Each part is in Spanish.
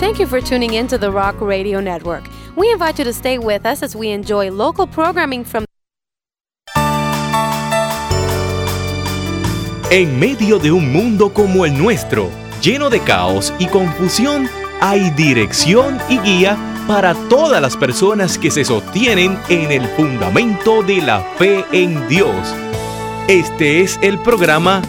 Thank you for tuning in to the Rock Radio Network. We invite you to stay with us as we enjoy local programming from En medio de un mundo como el nuestro, lleno de caos y confusión, hay dirección y guía para todas las personas que se sostienen en el fundamento de la fe en Dios. Este es el programa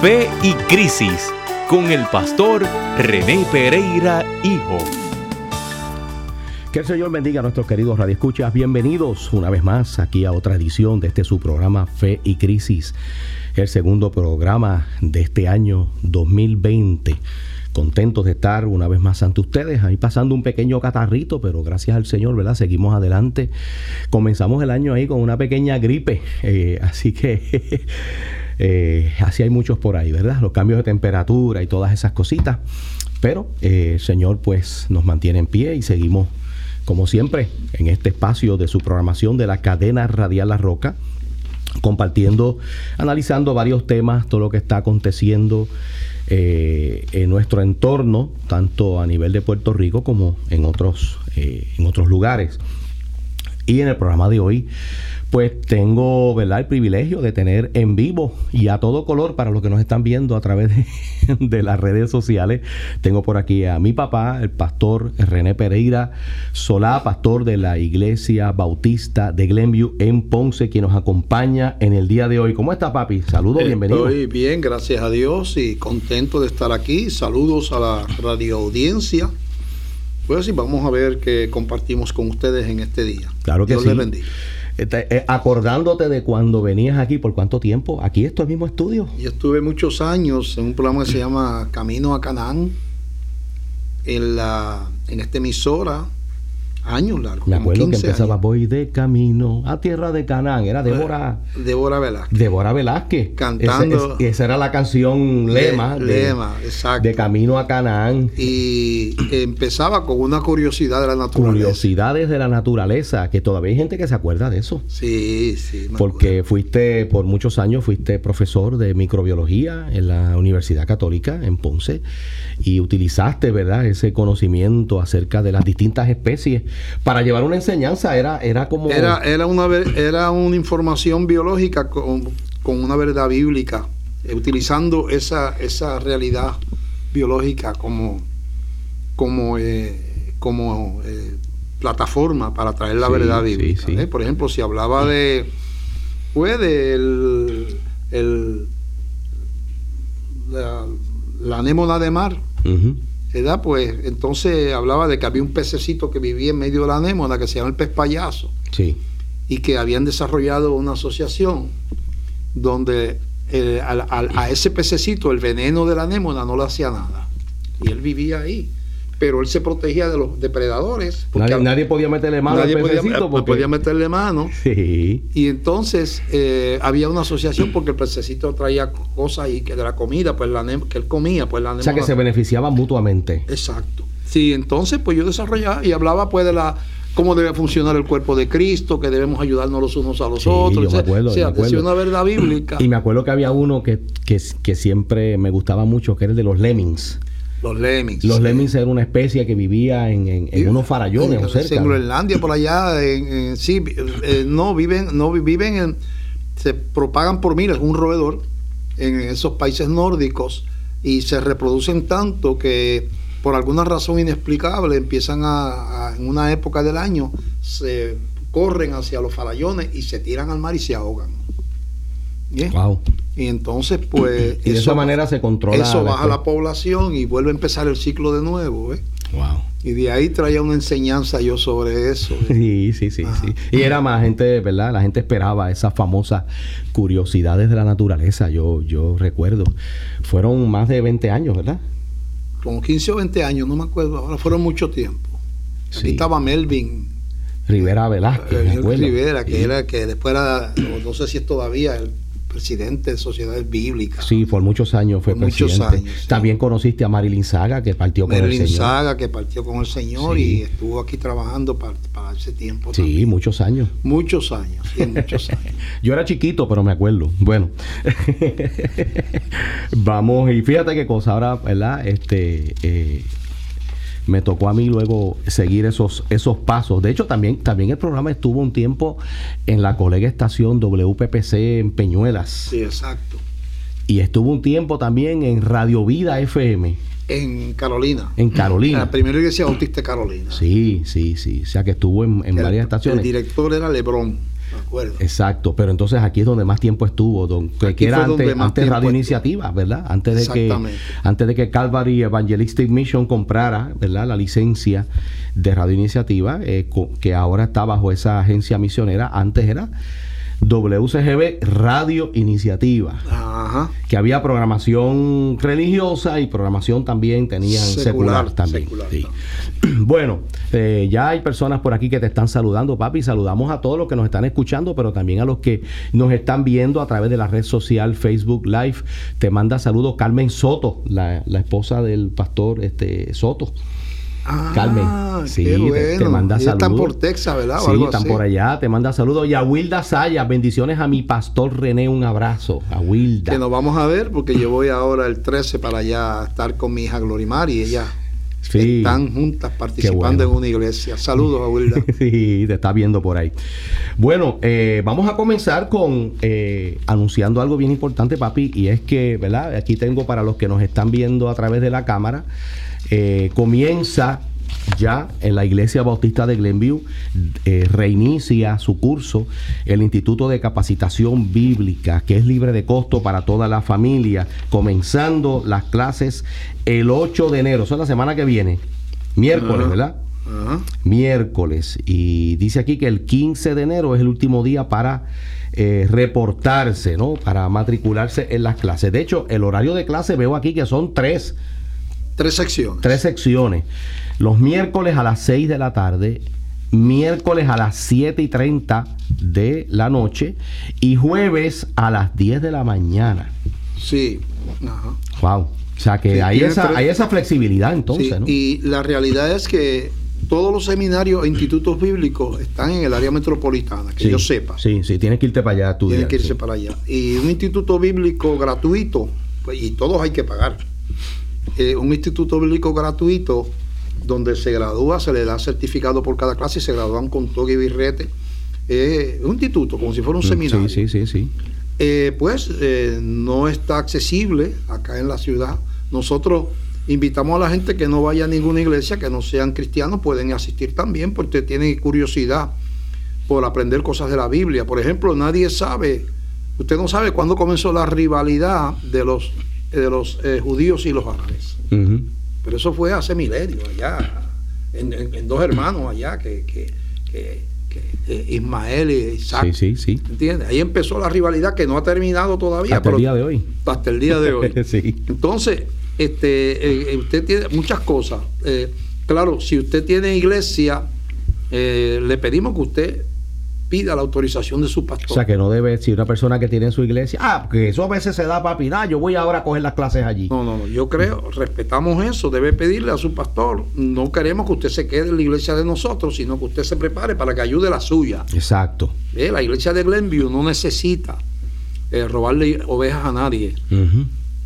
Fe y Crisis con el pastor René Pereira Hijo. Que el Señor bendiga a nuestros queridos radioescuchas. Bienvenidos una vez más aquí a otra edición de este su programa Fe y Crisis, el segundo programa de este año 2020 contentos de estar una vez más ante ustedes, ahí pasando un pequeño catarrito, pero gracias al Señor, ¿verdad? Seguimos adelante. Comenzamos el año ahí con una pequeña gripe, eh, así que eh, así hay muchos por ahí, ¿verdad? Los cambios de temperatura y todas esas cositas, pero eh, el Señor pues nos mantiene en pie y seguimos, como siempre, en este espacio de su programación de la cadena radial La Roca compartiendo, analizando varios temas, todo lo que está aconteciendo eh, en nuestro entorno, tanto a nivel de Puerto Rico como en otros, en otros lugares. Y en el programa de hoy, pues tengo ¿verdad? el privilegio de tener en vivo y a todo color para los que nos están viendo a través de, de, las redes sociales. Tengo por aquí a mi papá, el pastor René Pereira Solá, pastor de la Iglesia Bautista de Glenview en Ponce, quien nos acompaña en el día de hoy. ¿Cómo está, papi? Saludos, bienvenido. Estoy bien, gracias a Dios y contento de estar aquí. Saludos a la radio audiencia. Pues sí, vamos a ver qué compartimos con ustedes en este día. Claro que Dios sí. les bendiga. Eh, acordándote de cuando venías aquí, ¿por cuánto tiempo? Aquí esto es mismo estudio. Yo estuve muchos años en un programa que se llama Camino a Canaán, en, la, en esta emisora, años largos. Me acuerdo que empezaba, años. voy de camino a tierra de Canaán, era Débora. Débora Velázquez. Débora Velázquez. Cantando. Esa, esa era la canción lema. De, lema, exacto. De camino a Canaán. Y empezaba con una curiosidad de la naturaleza. Curiosidades de la naturaleza, que todavía hay gente que se acuerda de eso. Sí, sí. Porque fuiste, por muchos años, fuiste profesor de microbiología en la Universidad Católica en Ponce y utilizaste, ¿verdad?, ese conocimiento acerca de las distintas especies para llevar una enseñanza. Era, era como. Era, era, una, era una información biológica con, con una verdad bíblica, eh, utilizando esa, esa realidad biológica como, como, eh, como eh, plataforma para traer la Sí, verdad sí, bíblica. sí. ¿eh? Por ejemplo, si hablaba de. Pues del. El, la, la anémona de mar. Ujú. ¿Verdad? Pues entonces hablaba de que había un pececito que vivía en medio de la anémona que se llama el pez payaso Sí. y que habían desarrollado una asociación donde eh, al- al- a ese pececito el veneno de la anémona no le hacía nada y él vivía ahí pero él se protegía de los depredadores Nadie, nadie podía meterle mano nadie al podía, porque... podía meterle mano Sí. y entonces eh, había una asociación porque el pececito traía cosas y que de la comida pues la que él comía pues la O sea que se beneficiaban mutuamente. Exacto. Sí, entonces pues yo desarrollaba y hablaba pues de la cómo debe funcionar el cuerpo de Cristo, que debemos ayudarnos los unos a los Sí, otros. yo me acuerdo, o sea, me acuerdo. una verdad bíblica. Y me acuerdo que había uno que, que, que siempre me gustaba mucho, que era el de los lemmings. Los lemmings. Los sí. lemmings era una especie que vivía en, en- en Sí, unos farallones o cerca. En Groenlandia, por allá, en- sí, eh, no viven, no vi- viven en, se propagan por miles, un roedor en esos países nórdicos y se reproducen tanto que por alguna razón inexplicable empiezan a, a- en una época del año se corren hacia los farallones y se tiran al mar y se ahogan. Bien. Wow. Y entonces, pues. Y de esa manera se controla Eso baja la población y vuelve a empezar el ciclo de nuevo. ¿eh? Wow. Y de ahí traía una enseñanza yo sobre eso. ¿eh? Sí, sí, sí, Ajá. sí. Y era más gente, ¿verdad? La gente esperaba esas famosas curiosidades de la naturaleza. Yo, yo recuerdo. Fueron más de 20 años, ¿verdad? Como 15 o 20 años, no me acuerdo. Ahora fueron mucho tiempo. Sí. Aquí estaba Melvin Rivera Velázquez, eh, me acuerdo. Rivera, que Sí. era que después era, no sé si es todavía el presidente de Sociedades Bíblicas. Sí, por muchos años fue Por muchos presidente. sí. También conociste a Marilyn Saga, que partió con el Señor. Saga, que partió con el Señor Sí. y estuvo aquí trabajando para, para ese tiempo. Sí, también. muchos años. Muchos años, sí, muchos años. Yo era chiquito, pero me acuerdo. Bueno, vamos, y fíjate qué cosa, ahora, ¿verdad? Este, eh, me tocó a mí luego seguir esos, esos pasos. De hecho, también, también el programa estuvo un tiempo en la colega estación WPPC en Peñuelas. Sí, exacto. Y estuvo un tiempo también en Radio Vida FM. En Carolina. En Carolina. La primera iglesia bautista de Carolina. Sí, sí, sí. O sea que estuvo en, en varias estaciones. El director era Lebrón, acuerdo. Exacto, pero entonces aquí es donde más tiempo estuvo, don- que, era antes, antes Radio. Iniciativa, ¿verdad? Antes de que antes de que Calvary Evangelistic Mission comprara, ¿verdad? La licencia de Radio Iniciativa, eh, que ahora está bajo esa agencia misionera, antes era WCGB Radio Iniciativa, Ajá. que había programación religiosa y programación también tenían secular, Secular, también. secular sí. Bueno, eh, ya hay personas por aquí que te están saludando, papi. Saludamos a todos los que nos están escuchando, pero también a los que nos están viendo a través de la red social Facebook Live. Te manda saludos Carmen Soto, la, la esposa del pastor este, Soto. Ah, Carmen, sí, qué te- bueno. te manda Ellos están saludos. por Texas, ¿verdad? O Sí, algo están así. por allá, te manda saludos. Y a Wilda Saya, bendiciones a mi pastor René, un abrazo. A Wilda. Que nos vamos a ver porque yo voy ahora el 13 para allá a estar con mi hija Glorimar y ella Sí. están juntas participando bueno. en una iglesia. Saludos a Wilda. Sí, te está viendo por ahí. Bueno, eh, vamos a comenzar con eh, anunciando algo bien importante, papi, y es que, ¿verdad? Aquí tengo para los que nos están viendo a través de la cámara, eh, comienza ya en la Iglesia Bautista de Glenview, eh, reinicia su curso el Instituto de Capacitación Bíblica, que es libre de costo para toda la familia, comenzando las clases el 8 de enero, es la semana que viene, miércoles. ¿verdad? Miércoles y dice aquí que el 15 de enero es el último día para eh, reportarse, ¿no? Para matricularse en las clases. De hecho, el horario de clase veo aquí que son tres, Tres secciones. tres secciones. Los miércoles a las 6 de la tarde, miércoles a las 7 y 30 de la noche y jueves a las 10 de la mañana. Sí. Ajá. Wow. O sea que Sí, hay, esa, tres- hay esa flexibilidad entonces, Sí, ¿no? Y la realidad es que todos los seminarios e institutos bíblicos están en el área metropolitana, que Sí, yo sepa. Sí, sí, tienes que irte para allá a estudiar. Tienen que irse para allá. Y un instituto bíblico gratuito, pues, y todos hay que pagar. Eh, un instituto bíblico gratuito donde se gradúa, se le da certificado por cada clase y se gradúan con toga y birrete. Eh, un instituto, como si fuera un Mm, seminario. Sí, sí, sí, sí. Eh, pues no está accesible acá en la ciudad. Nosotros invitamos a la gente que no vaya a ninguna iglesia, que no sean cristianos, pueden asistir también porque tienen curiosidad por aprender cosas de la Biblia. Por ejemplo, nadie sabe, usted no sabe cuándo comenzó la rivalidad de los, de los eh, judíos y los árabes. Pero eso fue hace milenios allá, en, en- en dos hermanos allá, que, que- que- que, eh, Ismael y Isaac. Sí, sí, sí. ¿Entiendes? Ahí empezó la rivalidad que no ha terminado todavía. Hasta el día de hoy. Hasta el día de hoy. sí. Entonces, este, eh, eh, usted tiene muchas cosas. Eh, claro, si usted tiene iglesia, eh, le pedimos que usted pida la autorización de su pastor. O sea, que no debe decir una persona que tiene en su iglesia, ah, porque eso a veces se da papi, nah, yo voy ahora a coger las clases allí. No, no, no. Yo creo, respetamos eso. Debe pedirle a su pastor. No queremos que usted se quede en la iglesia de nosotros, sino que usted se prepare para que ayude la suya. Exacto. Eh, La iglesia de Glenview no necesita eh, robarle ovejas a nadie.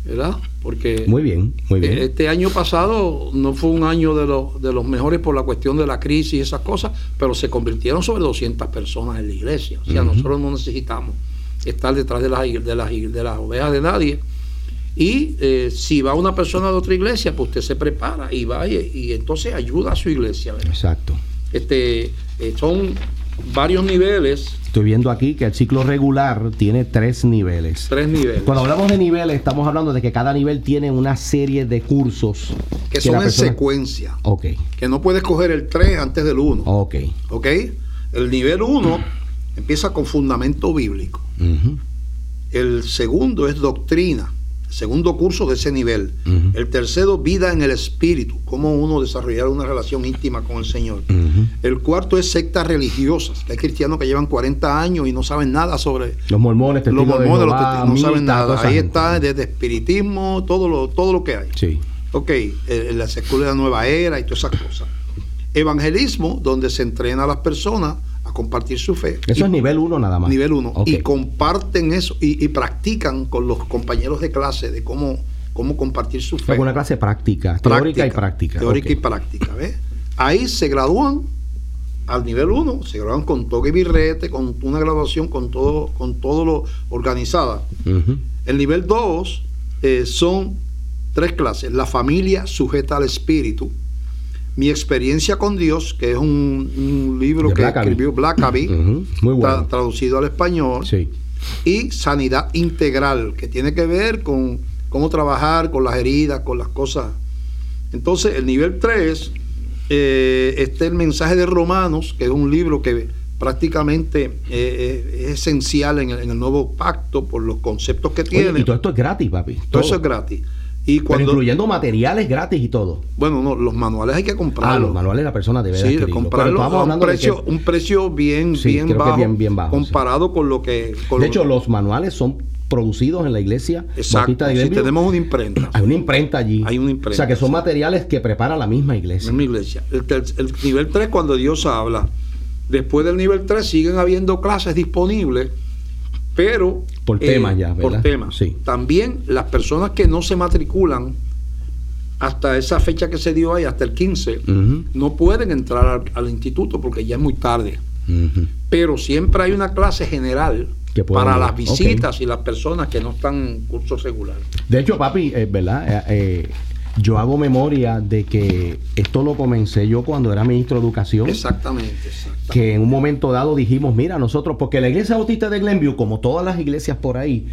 ¿verdad? Porque Muy bien, muy bien. Este año pasado no fue un año de, los de los mejores por la cuestión de la crisis y esas cosas, pero se convirtieron sobre 200 personas en la iglesia. O sea, nosotros no necesitamos estar detrás de las, de las, de las ovejas de nadie. Y eh, si va una persona de otra iglesia, pues usted se prepara y va y, y entonces ayuda a su iglesia. ¿verdad? Exacto. Este, eh, son varios niveles, Estoy viendo aquí que el ciclo regular tiene tres niveles. tres niveles, Cuando hablamos de niveles, estamos hablando de que cada nivel tiene una serie de cursos. que son en persona- secuencia, Ok, que no puedes coger el 3 antes del 1. ok. ¿Ok? El nivel 1 empieza con fundamento bíblico. El segundo es doctrina, segundo curso de ese nivel. El tercero, vida en el espíritu, cómo uno desarrollar una relación íntima con el Señor. El cuarto es sectas religiosas, que hay cristianos que llevan 40 años y no saben nada sobre Los mormones, los mormones, los Jehová, no saben nada. Ahí está desde espiritismo, todo lo, todo lo que hay. Sí. Ok, eh, la escuela de la nueva era y todas esas cosas. Evangelismo, donde se entrena a las personas a compartir su fe. Eso Y- es nivel uno nada más. Nivel 1. Ok. Y comparten eso y, y practican con los compañeros de clase de cómo, cómo compartir su fe. Es una clase práctica, teórica y práctica. Teórica y práctica, ¿ves? Ahí se gradúan al nivel 1, se gradúan con toque y birrete, con una graduación con todo, con todo lo organizada. El nivel 2 eh, son tres clases. La familia sujeta al espíritu. Mi experiencia con Dios, que es un, libro que escribió Blackaby, Muy traducido al español. Y sanidad integral, que tiene que ver con cómo trabajar con las heridas, con las cosas. Entonces, el nivel 3 eh, está el mensaje de Romanos, que es un libro que prácticamente eh, eh, es esencial en el, nuevo pacto por los conceptos que tiene. y todo esto es gratis, papi. Todo, eso es gratis. Y cuando, incluyendo materiales gratis y todo. Bueno, no, los manuales hay que comprarlos. Ah, los manuales la persona debe sí, comprarlos a un precio, un precio bien, bien, bajo, bien, bajo, comparado con lo que... de hecho, los manuales son producidos en la iglesia. Exacto. si tenemos una imprenta. Hay una imprenta allí. Hay una imprenta. O sea, que son materiales que prepara la misma iglesia. La misma iglesia. El, nivel 3, cuando Dios habla, después del nivel 3 siguen habiendo clases disponibles, pero... Por temas ya, ¿verdad? Por temas. Sí. También las personas que no se matriculan hasta esa fecha que se dio ahí, hasta el 15, no pueden entrar al, instituto porque ya es muy tarde. Pero siempre hay una clase general para las visitas y las personas que no están en curso regular. De hecho, papi, eh, ¿verdad? Eh, eh, yo hago memoria de que esto lo comencé yo cuando era ministro de Educación. Exactamente, Que en un momento dado dijimos, mira, nosotros, porque la iglesia bautista de Glenview, como todas las iglesias por ahí,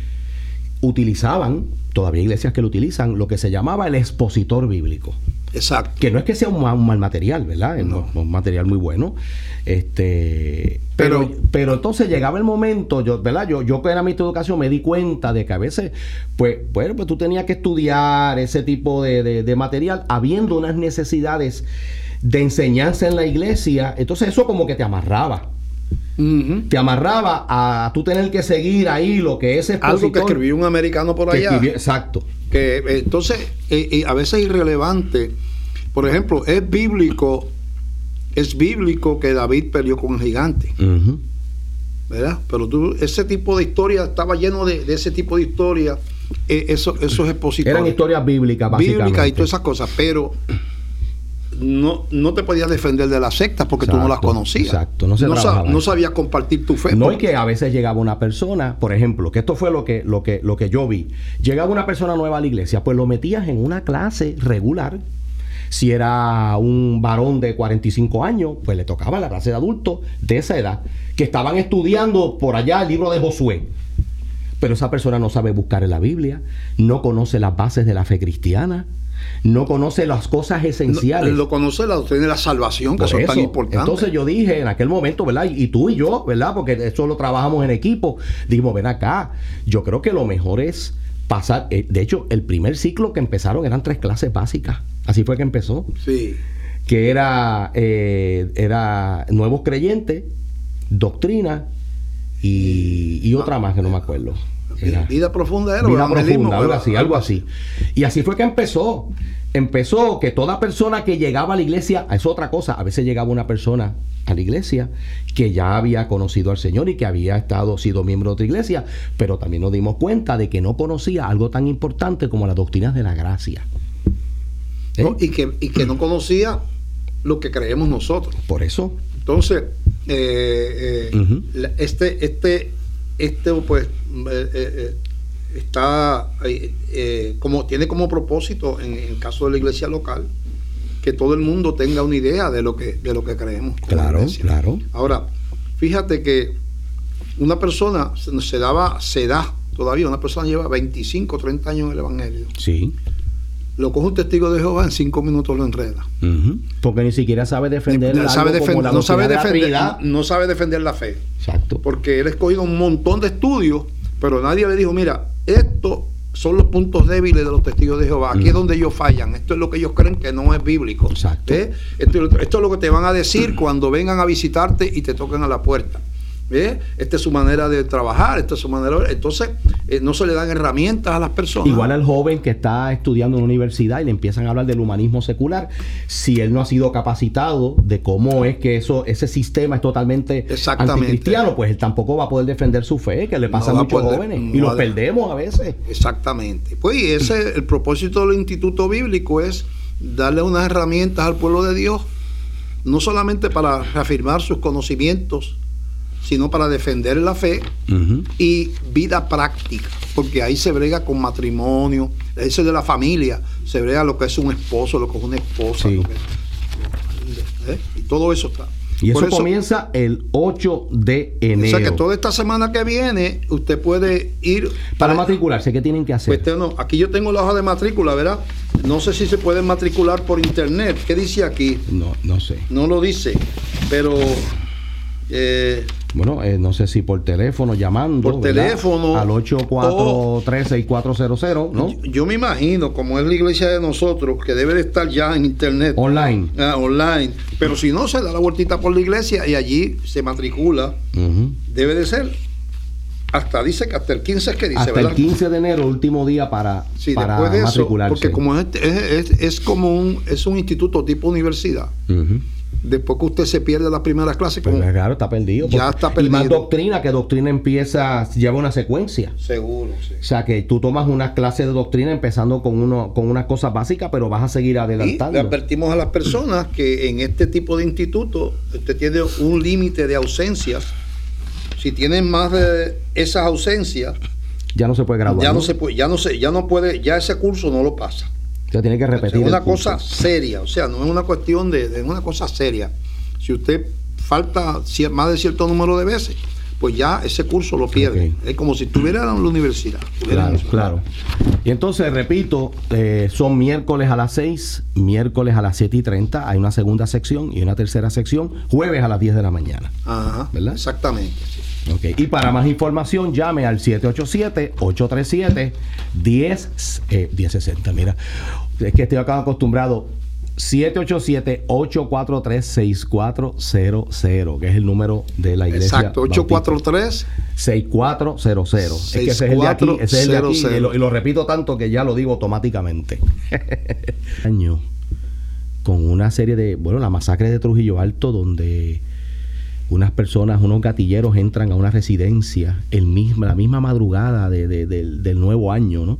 utilizaban, todavía iglesias que lo utilizan, lo que se llamaba el expositor bíblico. Exacto. Que no es que sea un mal, material, ¿verdad? Es un material muy bueno. Este, pero, pero, entonces llegaba el momento, yo, ¿verdad? Yo, yo que era mi educación me di cuenta de que a veces, pues, bueno, pues tú tenías que estudiar ese tipo de, material, habiendo unas necesidades de enseñanza en la iglesia, entonces eso como que te amarraba. Te amarraba a tú tener que seguir ahí lo que es Algo que escribió un americano por allá. exacto. Que eh, entonces, eh, a veces es irrelevante. Por ejemplo, es bíblico, es bíblico que David peleó con el gigante. ¿Verdad? Pero tú, ese tipo de historia estaba lleno de, ese tipo de historia. Eh, eso, esos expositores. Eran historias bíblicas, básicamente. Bíblicas y todas esas cosas, pero no, no te podías defender de las sectas porque tú no las conocías. Exacto, no, no, sabías compartir tu fe. No, y que a veces llegaba una persona, por ejemplo, que esto fue lo que, lo que, lo que yo vi. Llegaba una persona nueva a la iglesia, pues lo metías en una clase regular. Si era un varón de 45 años, pues le tocaba la clase de adultos de esa edad, que estaban estudiando por allá el libro de Josué. Pero esa persona no sabe buscar en la Biblia, no conoce las bases de la fe cristiana, no conoce las cosas esenciales. No, lo conoce la doctrina de la salvación, que son tan importantes. Entonces yo dije en aquel momento, ¿verdad? Y, tú y yo, ¿verdad? Porque eso lo trabajamos en equipo. Dijimos, ven acá, yo creo que lo mejor es pasar. Eh, de hecho, el primer ciclo que empezaron eran tres clases básicas. Así fue que empezó. Sí. Que era, eh, era nuevos creyentes, doctrina y, otra más que no me acuerdo vida profunda era vida profunda, algo así, algo así. Y así fue que empezó. Empezó que toda persona que llegaba a la iglesia, es otra cosa, a veces llegaba una persona a la iglesia que ya había conocido al Señor y que había estado sido miembro de otra iglesia, pero también nos dimos cuenta de que no conocía algo tan importante como las doctrinas de la gracia. ¿Eh? y, que, y que no conocía lo que creemos nosotros. Por eso. Entonces, eh, eh, este, este, este, pues, eh, eh, está eh, como tiene como propósito en el caso de la iglesia local que todo el mundo tenga una idea de lo que de lo que creemos. Claro, claro. Ahora, fíjate que una persona se daba, se da todavía, una persona lleva 25, 30 años en el Evangelio. Sí. Lo coge un testigo de Jehová, en cinco minutos lo enreda. Porque ni siquiera sabe defender la sabe no, sabe defender, no sabe defender la fe. Exacto. Porque él ha escogido un montón de estudios pero nadie le dijo, mira, estos son los puntos débiles de los testigos de Jehová. Aquí es donde ellos fallan. Esto es lo que ellos creen que no es bíblico. Exacto. ¿Eh? Esto, es lo que te van a decir cuando vengan a visitarte y te toquen a la puerta. ¿Eh? esta es su manera de trabajar, esta es su manera de... Entonces, eh, no se le dan herramientas a las personas. Igual al joven que está estudiando en una universidad y le empiezan a hablar del humanismo secular, si él no ha sido capacitado de cómo es que eso ese sistema es totalmente anticristiano, pues él tampoco va a poder defender su fe, que le pasa a muchos jóvenes y los perdemos a veces. Exactamente. Pues ese el propósito del Instituto Bíblico es darle unas herramientas al pueblo de Dios, no solamente para reafirmar sus conocimientos, sino para defender la fe y vida práctica, porque ahí se brega con matrimonio, eso de la familia, se brega lo que es un esposo, lo que es una esposa, ¿eh? y todo eso está. Y eso, comienza el 8 de enero. O sea que toda esta semana que viene usted puede ir... Para matricularse, ¿qué tienen que hacer? Pues no, aquí yo tengo la hoja de matrícula, ¿verdad? No sé si se puede matricular por internet. ¿Qué dice aquí? No, no sé. No lo dice, pero... Eh, bueno, eh, no sé si por teléfono, llamando. Por teléfono. Al 843-6400, ¿no? Yo, me imagino, como es la iglesia de nosotros, que debe de estar ya en internet. Online. Ah, online. Pero si no, se da la vueltita por la iglesia y allí se matricula. Debe de ser. Hasta dice que hasta el 15 es que dice, Hasta el 15 de enero, último día para, sí, para después de matricularse. porque como es, es, es, como un, es un instituto tipo universidad después que usted se pierde las primeras clases. Pues claro, está perdido. Ya está perdido. Y más doctrina, que doctrina empieza, lleva una secuencia. Seguro, sí. O sea, que tú tomas unas clases de doctrina empezando con, uno, con unas cosas básicas, pero vas a seguir adelantando. Y le advertimos a las personas que en este tipo de instituto usted tiene un límite de ausencias. Si tienen más de esas ausencias, ya no se puede graduar. Ya no, se puede, ya no se, ya no puede, ya ese curso no lo pasa. Usted tiene que repetir. Es una cosa seria, o sea, no es una cuestión de, es una cosa seria. Si usted falta más de cierto número de veces, pues ya ese curso lo pierde. Es como si estuviera en la universidad. Claro, claro. Y entonces, repito, eh, son miércoles a las 6, miércoles a las 7 y 30, hay una segunda sección y una tercera sección, jueves a las 10 de la mañana. Ajá, ¿verdad? Exactamente. Okay. Y para más información, llame al 787-837-1060. Mira, es que estoy acá acostumbrado. 787-843-6400, que es el número de la iglesia. Exacto, 843 6400. Es que ese es el de aquí, ese es el de aquí y, lo, y lo repito tanto que ya lo digo automáticamente. Año con una serie de, bueno, la masacre de Trujillo Alto, donde unas personas, unos gatilleros entran a una residencia el mismo, la misma madrugada de, del nuevo año, ¿no?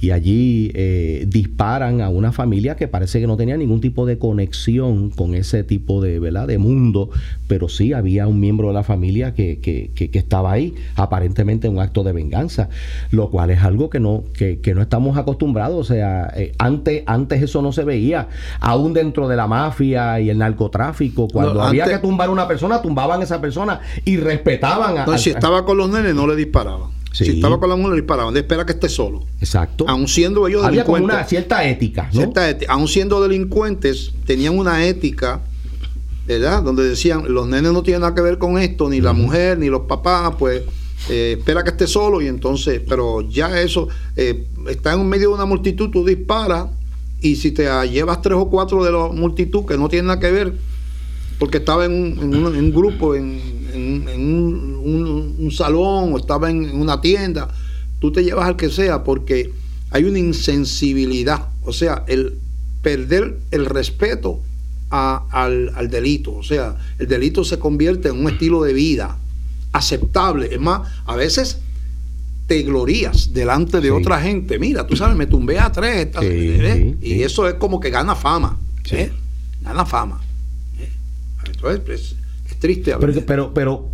Y allí eh, disparan a una familia que parece que no tenía ningún tipo de conexión con ese tipo de, ¿verdad? de mundo, pero sí había un miembro de la familia que, que, que, estaba ahí, aparentemente en un acto de venganza, lo cual es algo que no, que, no estamos acostumbrados, o sea, eh, antes, antes eso no se veía, aún dentro de la mafia y el narcotráfico, cuando había que tumbar a una persona, tumbaban a esa persona y respetaban a... No, si estaba con los nenes no le disparaban. Si estaba con la mujer, le disparaban. De espera que esté solo. Exacto. Aún siendo ellos Había delincuentes. una cierta ética. ¿no? Cierta ética. Aún siendo delincuentes, tenían una ética, ¿verdad? Donde decían, los nenes no tienen nada que ver con esto, ni la mujer, ni los papás, pues eh, espera que esté solo. Y entonces, pero ya eso, eh, está en medio de una multitud, tú disparas, y si te llevas tres o cuatro de la multitud que no tienen nada que ver, porque estaba en un grupo, en en, un, salón o estaba en, una tienda, tú te llevas al que sea porque hay una insensibilidad, o sea, el perder el respeto al, delito, o sea, el delito se convierte en un estilo de vida aceptable, es más, a veces te glorías delante de otra gente. Mira, tú sabes, me tumbé a tres. y eso es como que gana fama. ¿eh? Gana fama. ¿eh? Entonces, pues, triste Pero, pero, pero,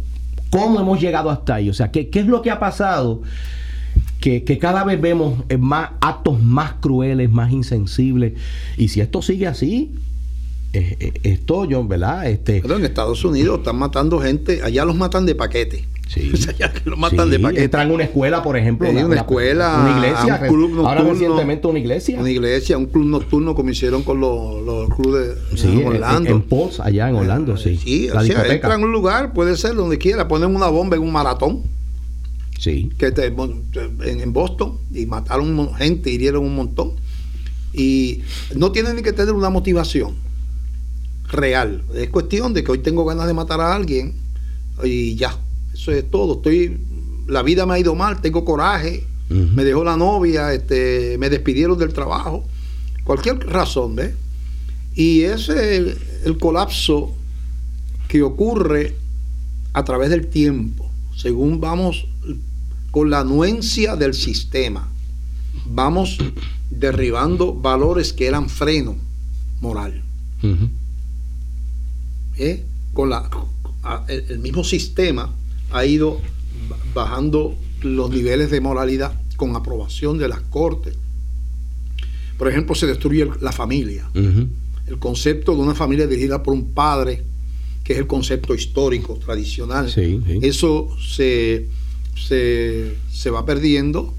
¿cómo hemos llegado hasta ahí? O sea, ¿qué, qué es lo que ha pasado? Que, que, cada vez vemos más actos más crueles, más insensibles. Y si esto sigue así, eh, eh, esto yo, ¿verdad? Este, pero en Estados Unidos están matando gente, allá los matan de paquete. Sí. O lo matan de paquete. Entran una escuela, por ejemplo. Una, una, escuela. Una iglesia. Un club nocturno, ahora recientemente una iglesia. Una iglesia, un club nocturno como hicieron con los, los clubes de sí, Orlando. En, en allá en Orlando, sí. Sí, o sea, entran en un lugar, puede ser donde quiera, ponen una bomba en un maratón. Sí. Que te, en, en Boston y mataron gente, hirieron un montón. Y no tienen ni que tener una motivación real. Es cuestión de que hoy tengo ganas de matar a alguien y ya. Eso es todo. Estoy, la vida me ha ido mal, tengo coraje, me dejó la novia, este, me despidieron del trabajo, cualquier razón, ¿ves? Y ese es el, colapso que ocurre a través del tiempo, según vamos con la anuencia del sistema. Vamos derribando valores que eran freno moral. ¿Eh? Con la, el mismo sistema ha ido bajando los niveles de moralidad con aprobación de las cortes. Por ejemplo, se destruye la familia. El concepto de una familia dirigida por un padre, que es el concepto histórico, tradicional, eso se, se, va perdiendo.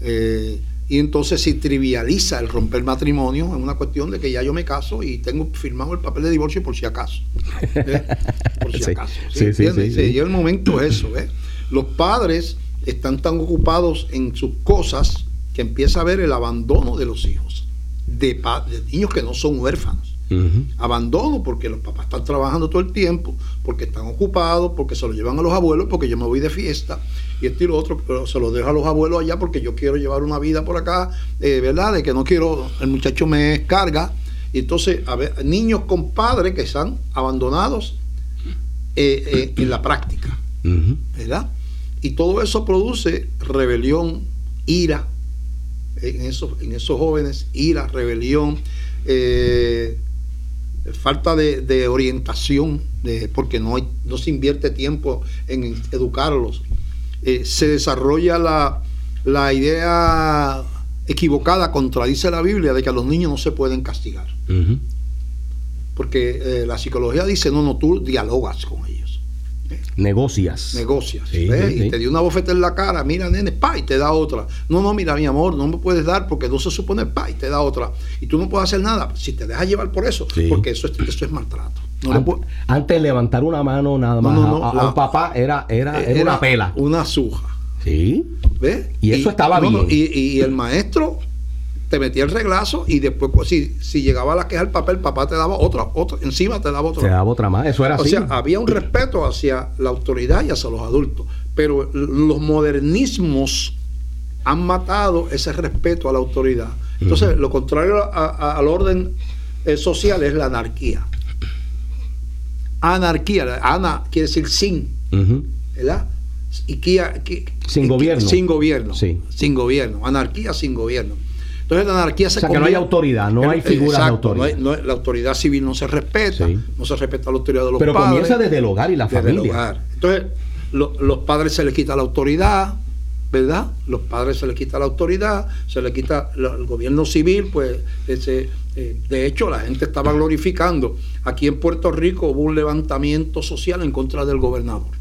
Eh, y entonces se trivializa el romper matrimonio en una cuestión de que ya yo me caso y tengo firmado el papel de divorcio por si acaso. ¿eh? Por si acaso. ¿sí? y el momento es eso. ¿eh? Los padres están tan ocupados en sus cosas que empieza a ver el abandono de los hijos, de, niños que no son huérfanos. Abandono porque los papás están trabajando todo el tiempo, porque están ocupados, porque se lo llevan a los abuelos, porque yo me voy de fiesta y esto y lo otro, pero se lo dejo a los abuelos allá porque yo quiero llevar una vida por acá, eh, ¿verdad? De que no quiero, el muchacho me carga. Y entonces, a ver, niños con padres que están abandonados eh, eh, en la práctica, ¿verdad? Y todo eso produce rebelión, ira, en esos, en esos jóvenes, ira, rebelión, eh, falta de, orientación, de, porque no, hay, no se invierte tiempo en educarlos. Eh, se desarrolla la, la, idea equivocada, contradice la Biblia, de que a los niños no se pueden castigar. Porque eh, la psicología dice, no, no, tú dialogas con ellos. Negocias. Negocias. y te dio una bofeta en la cara, mira, nene, pa, y te da otra. No, no, mira, mi amor, no me puedes dar porque no se supone pa, y te da otra. Y tú no puedes hacer nada si te dejas llevar por eso, porque eso es, eso es maltrato. Antes, de levantar una mano nada más a, un papá era, era, era, una pela. Una suja. Sí. ¿Ves? Y eso estaba bien. y el maestro te metía el reglazo y después, pues, si, si llegaba la queja al papel, papá te daba otra, otra, encima te daba otra. Te daba otra más, eso era así. O sea, había un respeto hacia la autoridad y hacia los adultos, pero los modernismos han matado ese respeto a la autoridad. Entonces, lo contrario al orden eh, social es la anarquía. Anarquía, ana quiere decir sin, ¿verdad? Y sin gobierno. Sin gobierno. Sí. Sin gobierno. Anarquía sin gobierno. Entonces la anarquía se O sea, que no hay autoridad, no hay figuras de autoridad. la autoridad civil no se respeta, no se respeta la autoridad de los padres. Pero comienza desde el hogar y la familia. Entonces, los padres se les quita la autoridad, ¿verdad? Los padres se les quita la autoridad, se les quita el gobierno civil, pues ese, eh, de hecho la gente estaba glorificando. Aquí en Puerto Rico hubo un levantamiento social en contra del gobernador.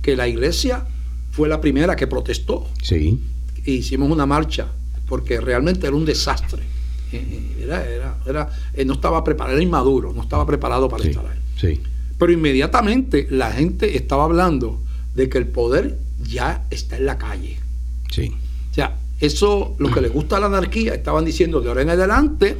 Que la iglesia fue la primera que protestó. Sí. hicimos una marcha porque realmente era un desastre. Eh, eh, era, eh, no estaba preparado, era inmaduro, no estaba preparado para estar ahí. Sí. Pero inmediatamente la gente estaba hablando de que el poder ya está en la calle. Sí. O sea, eso, lo que le gusta a la anarquía, estaban diciendo de ahora en adelante,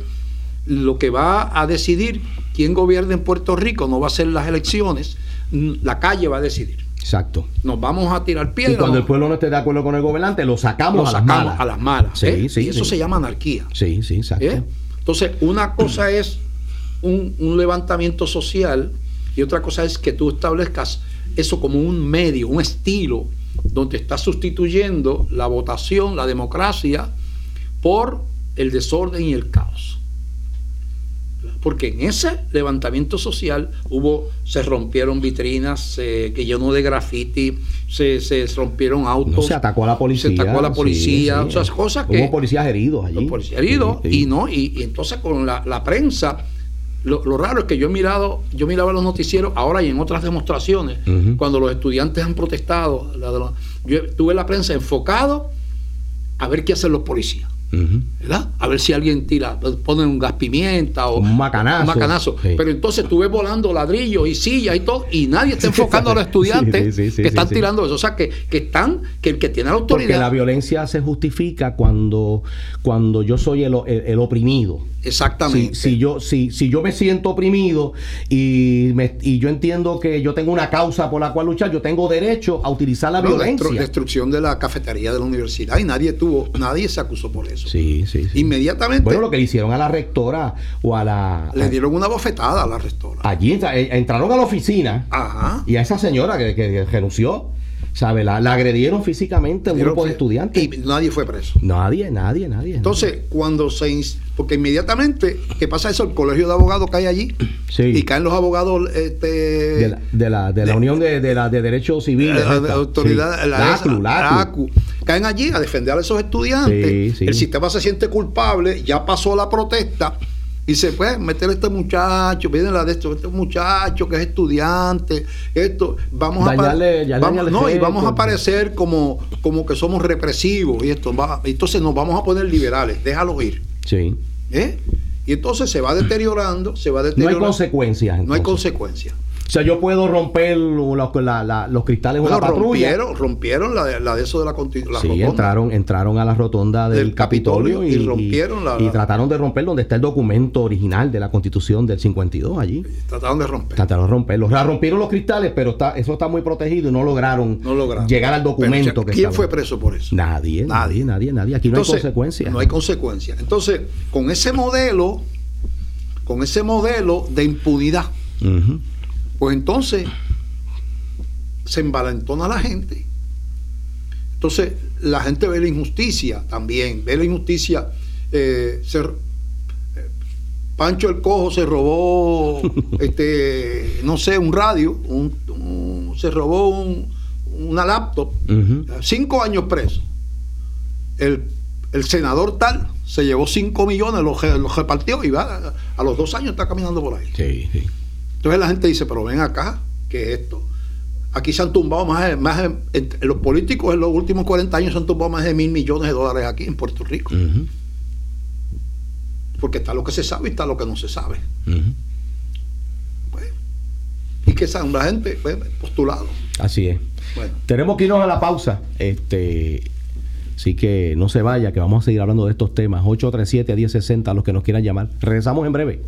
lo que va a decidir quién gobierna en Puerto Rico no va a ser las elecciones, la calle va a decidir. Exacto. Nos vamos a tirar piedras. Y cuando el pueblo no esté de acuerdo con el gobernante, lo sacamos, a, las malas. a las malas. Sí, ¿eh? sí, y eso se llama anarquía. Sí, sí, exacto. ¿Eh? Entonces, una cosa es un, levantamiento social y otra cosa es que tú establezcas eso como un medio, un estilo, donde estás sustituyendo la votación, la democracia, por el desorden y el caos porque en ese levantamiento social hubo, se rompieron vitrinas, se, que llenó de graffiti, se, se rompieron autos. se atacó a la policía. Se atacó a la policía, muchas cosas que. Hubo policías heridos allí. Policías heridos, y no, y, entonces con la, prensa. Lo, raro es que yo he mirado, yo miraba los noticieros ahora y en otras demostraciones, cuando los estudiantes han protestado, yo tuve la prensa enfocado a ver qué hacen los policías. ¿verdad? A ver si alguien tira, pone un gas pimienta o un macanazo. macanazo. Pero entonces tú ves volando ladrillos y sillas y todo, y nadie está enfocando a los estudiantes que están tirando eso. O sea, que, que, están, que el que tiene la autoridad. Porque la violencia se justifica cuando, cuando yo soy el, el, oprimido. Exactamente. Si, si yo, si, si yo me siento oprimido y, me- y yo entiendo que yo tengo una causa por la cual luchar, yo tengo derecho a utilizar la No, violencia. destru- destrucción de la cafetería de la universidad y nadie tuvo, nadie se acusó por eso. Sí, sí, sí. Inmediatamente Bueno, lo que le hicieron a la rectora o a la... le dieron una bofetada a la rectora. Allí eh, entraron a la oficina Ajá. y a esa señora que, que- que renunció, ¿sabe? La, la agredieron físicamente a un grupo de estudiantes. Y nadie fue preso. Nadie, nadie, nadie. Entonces, cuando se... Porque inmediatamente, ¿qué pasa eso? El colegio de abogados cae allí. Sí. Y caen los abogados... Este, de la, de la, de la Unión de, de, la, de Derechos Civiles. la, esta. autoridad, Sí. la, esa. ACU, caen allí a defender a esos estudiantes. Sí, sí. El sistema se siente culpable, ya pasó la protesta y se puede meter a este muchacho, viene la de esto, este muchacho que es estudiante, esto, vamos a apare- dañarle vamos- no, y vamos a aparecer como, como que somos represivos y esto va, entonces nos vamos a poner liberales, déjalos ir. Sí. ¿eh? Y entonces se va deteriorando, se va No hay deteriorando. consecuencias. No hay consecuencias. O sea, yo puedo romper la- la- los cristales de Bueno, una patrulla. rompieron, rompieron la, de- eso de la, la Sí, rotonda. entraron, entraron a la rotonda del, Del Capitolio, Capitolio y rompieron la- y trataron de romper donde está el documento original de la Constitución del 52 allí. Trataron de romper. Trataron de romperlo. La rompieron los cristales, pero está, eso está muy protegido y no lograron, No lograron. llegar al documento Pero, que ¿Quién estaba. fue preso por eso? Nadie, nadie, nadie, nadie. Aquí no hay consecuencias. No hay consecuencias. Entonces, con ese modelo, con ese modelo de impunidad. Pues entonces se envalentona la gente. Entonces, la gente ve la injusticia también, ve la injusticia. eh, se- eh, Pancho el Cojo se robó, este, no sé, un radio, un- un- se robó un- una laptop, cinco años preso. El, el senador tal se llevó cinco millones, los repartió y va, a los dos años está caminando por ahí. Sí, sí. Entonces la gente dice, pero ven acá, ¿qué es esto? Aquí se han tumbado más de, más de- los políticos en los últimos 40 años se han tumbado más de mil millones de dólares aquí en Puerto Rico. Porque está lo que se sabe y está lo que no se sabe. Ujú. Pues, y que esa la gente, pues, postulado. Así es. Bueno, Tenemos que irnos a la pausa. Este, así que no se vaya, que vamos a seguir hablando de estos temas. 837-1060, a los que nos quieran llamar. Regresamos en breve.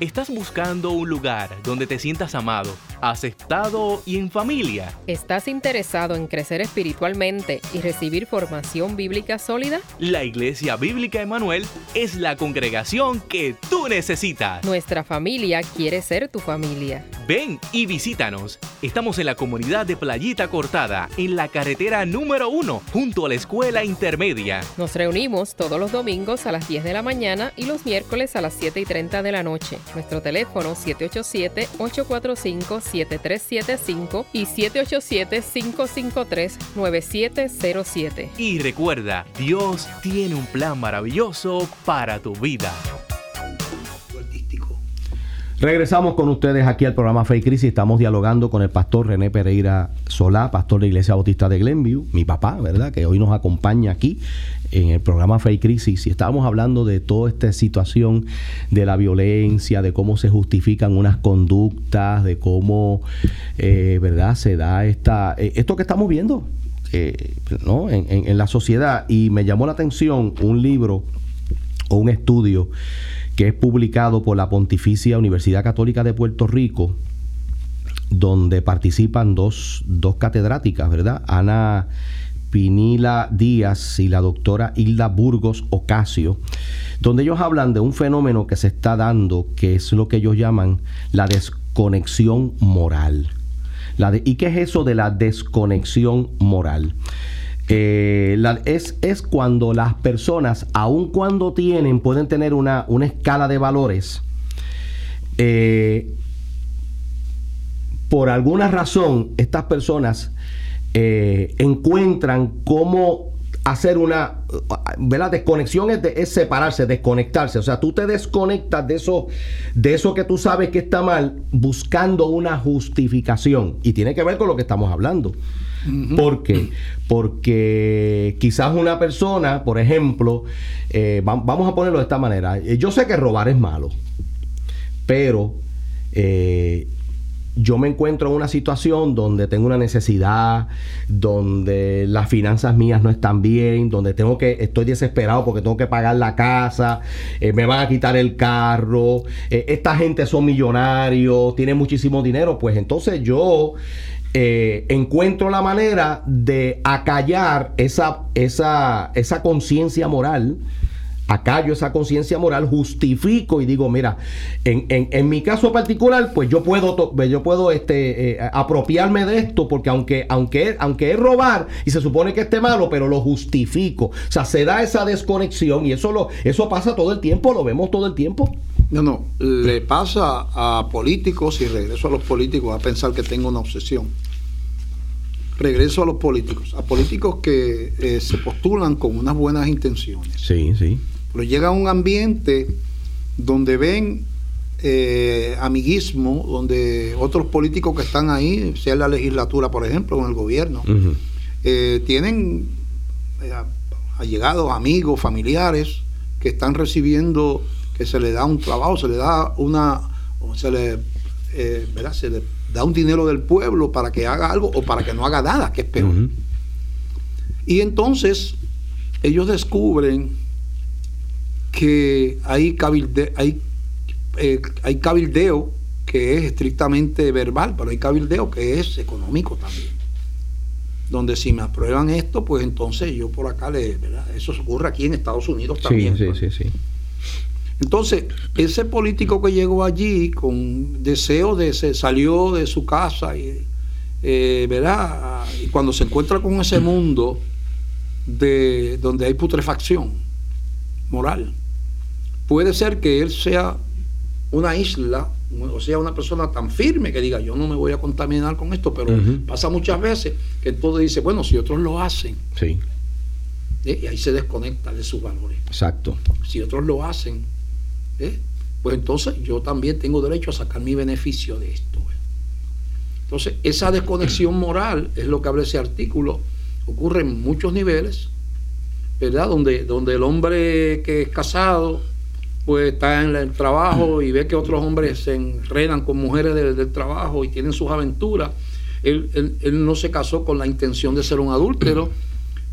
¿Estás buscando un lugar donde te sientas amado, aceptado y en familia? ¿Estás interesado en crecer espiritualmente y recibir formación bíblica sólida? La Iglesia Bíblica Emanuel es la congregación que tú necesitas. Nuestra familia quiere ser tu familia. Ven y visítanos. Estamos en la comunidad de Playita Cortada, en la carretera número uno, junto a la escuela intermedia. Nos reunimos todos los domingos a las 10 de la mañana y los miércoles a las 7 y 30 de la noche. Nuestro teléfono 787-845-7375 y 787-553-9707. Y recuerda, Dios tiene un plan maravilloso para tu vida. Regresamos con ustedes aquí al programa Fe y Crisis. Estamos dialogando con el pastor René Pereira Solá, pastor de la Iglesia Bautista de Glenview, mi papá, ¿verdad? Que hoy nos acompaña aquí en el programa y Crisis. Y estábamos hablando de toda esta situación de la violencia, de cómo se justifican unas conductas, de cómo, eh, ¿verdad? Se da esta, eh, esto que estamos viendo, eh, ¿no? En, en- en la sociedad. Y me llamó la atención un libro o un estudio que es publicado por la Pontificia Universidad Católica de Puerto Rico, donde participan dos, dos catedráticas, ¿verdad? Ana Pinila Díaz y la doctora Hilda Burgos Ocasio, donde ellos hablan de un fenómeno que se está dando, que es lo que ellos llaman la desconexión moral. La ¿Y qué es eso de la desconexión moral? Eh, es, es cuando las personas, aun cuando tienen, pueden tener una, una escala de valores, eh, por alguna razón, estas personas eh, encuentran cómo hacer una ¿verdad? desconexión es, de- es separarse, desconectarse. O sea, tú te desconectas de eso, de eso que tú sabes que está mal, buscando una justificación. Y tiene que ver con lo que estamos hablando. ¿Por qué? Porque quizás una persona, por ejemplo, eh, va- vamos a ponerlo de esta manera. eh, Yo sé que robar es malo, pero eh, yo me encuentro en una situación donde tengo una necesidad, donde las finanzas mías no están bien, donde tengo que, estoy desesperado porque tengo que pagar la casa, eh, me van a quitar el carro, eh, esta gente son millonarios, tienen muchísimo dinero, pues entonces yo eh, encuentro la manera de acallar esa, esa, esa conciencia moral acallo esa conciencia moral, justifico y digo, mira, en, en, mi caso particular, pues yo puedo, yo puedo este, eh, apropiarme de esto, porque aunque, aunque, aunque es robar y se supone que esté malo, pero lo justifico. O sea, se da esa desconexión y eso, lo, eso pasa todo el tiempo, lo vemos todo el tiempo. No, no, le pasa a políticos y regreso a los políticos a pensar que tengo una obsesión. Regreso a los políticos, a políticos que eh, se postulan con unas buenas intenciones. Sí, sí pero llega a un ambiente donde ven eh, amiguismo, donde otros políticos que están ahí, sea en la legislatura, por ejemplo, en el gobierno, eh, tienen eh, allegados, amigos, familiares que están recibiendo, que se le da un trabajo, se le da una, se le, se le da un dinero del pueblo para que haga algo o para que no haga nada, que es peor. Y entonces ellos descubren que hay, hay, eh, hay cabildeo que es estrictamente verbal, pero hay cabildeo que es económico también. Donde si me aprueban esto, pues entonces yo por acá le, ¿verdad? Eso ocurre aquí en Estados Unidos también. Sí, sí, sí, Entonces, ese político que llegó allí con deseo de se salió de su casa y eh, ¿verdad? Y cuando se encuentra con ese mundo de donde hay putrefacción moral, puede ser que él sea una isla, o sea, una persona tan firme que diga, yo no me voy a contaminar con esto, pero pasa muchas veces que todo dice, bueno, si otros lo hacen, sí. ¿eh? y ahí se desconecta de sus valores. Exacto. Si otros lo hacen, ¿eh? pues entonces yo también tengo derecho a sacar mi beneficio de esto. ¿eh? Entonces, esa desconexión moral es lo que habla ese artículo, ocurre en muchos niveles, ¿verdad? Donde, donde el hombre que es casado, pues está en el trabajo y ve que otros hombres se enredan con mujeres del, trabajo y tienen sus aventuras. Él, no se casó con la intención de ser un adúltero,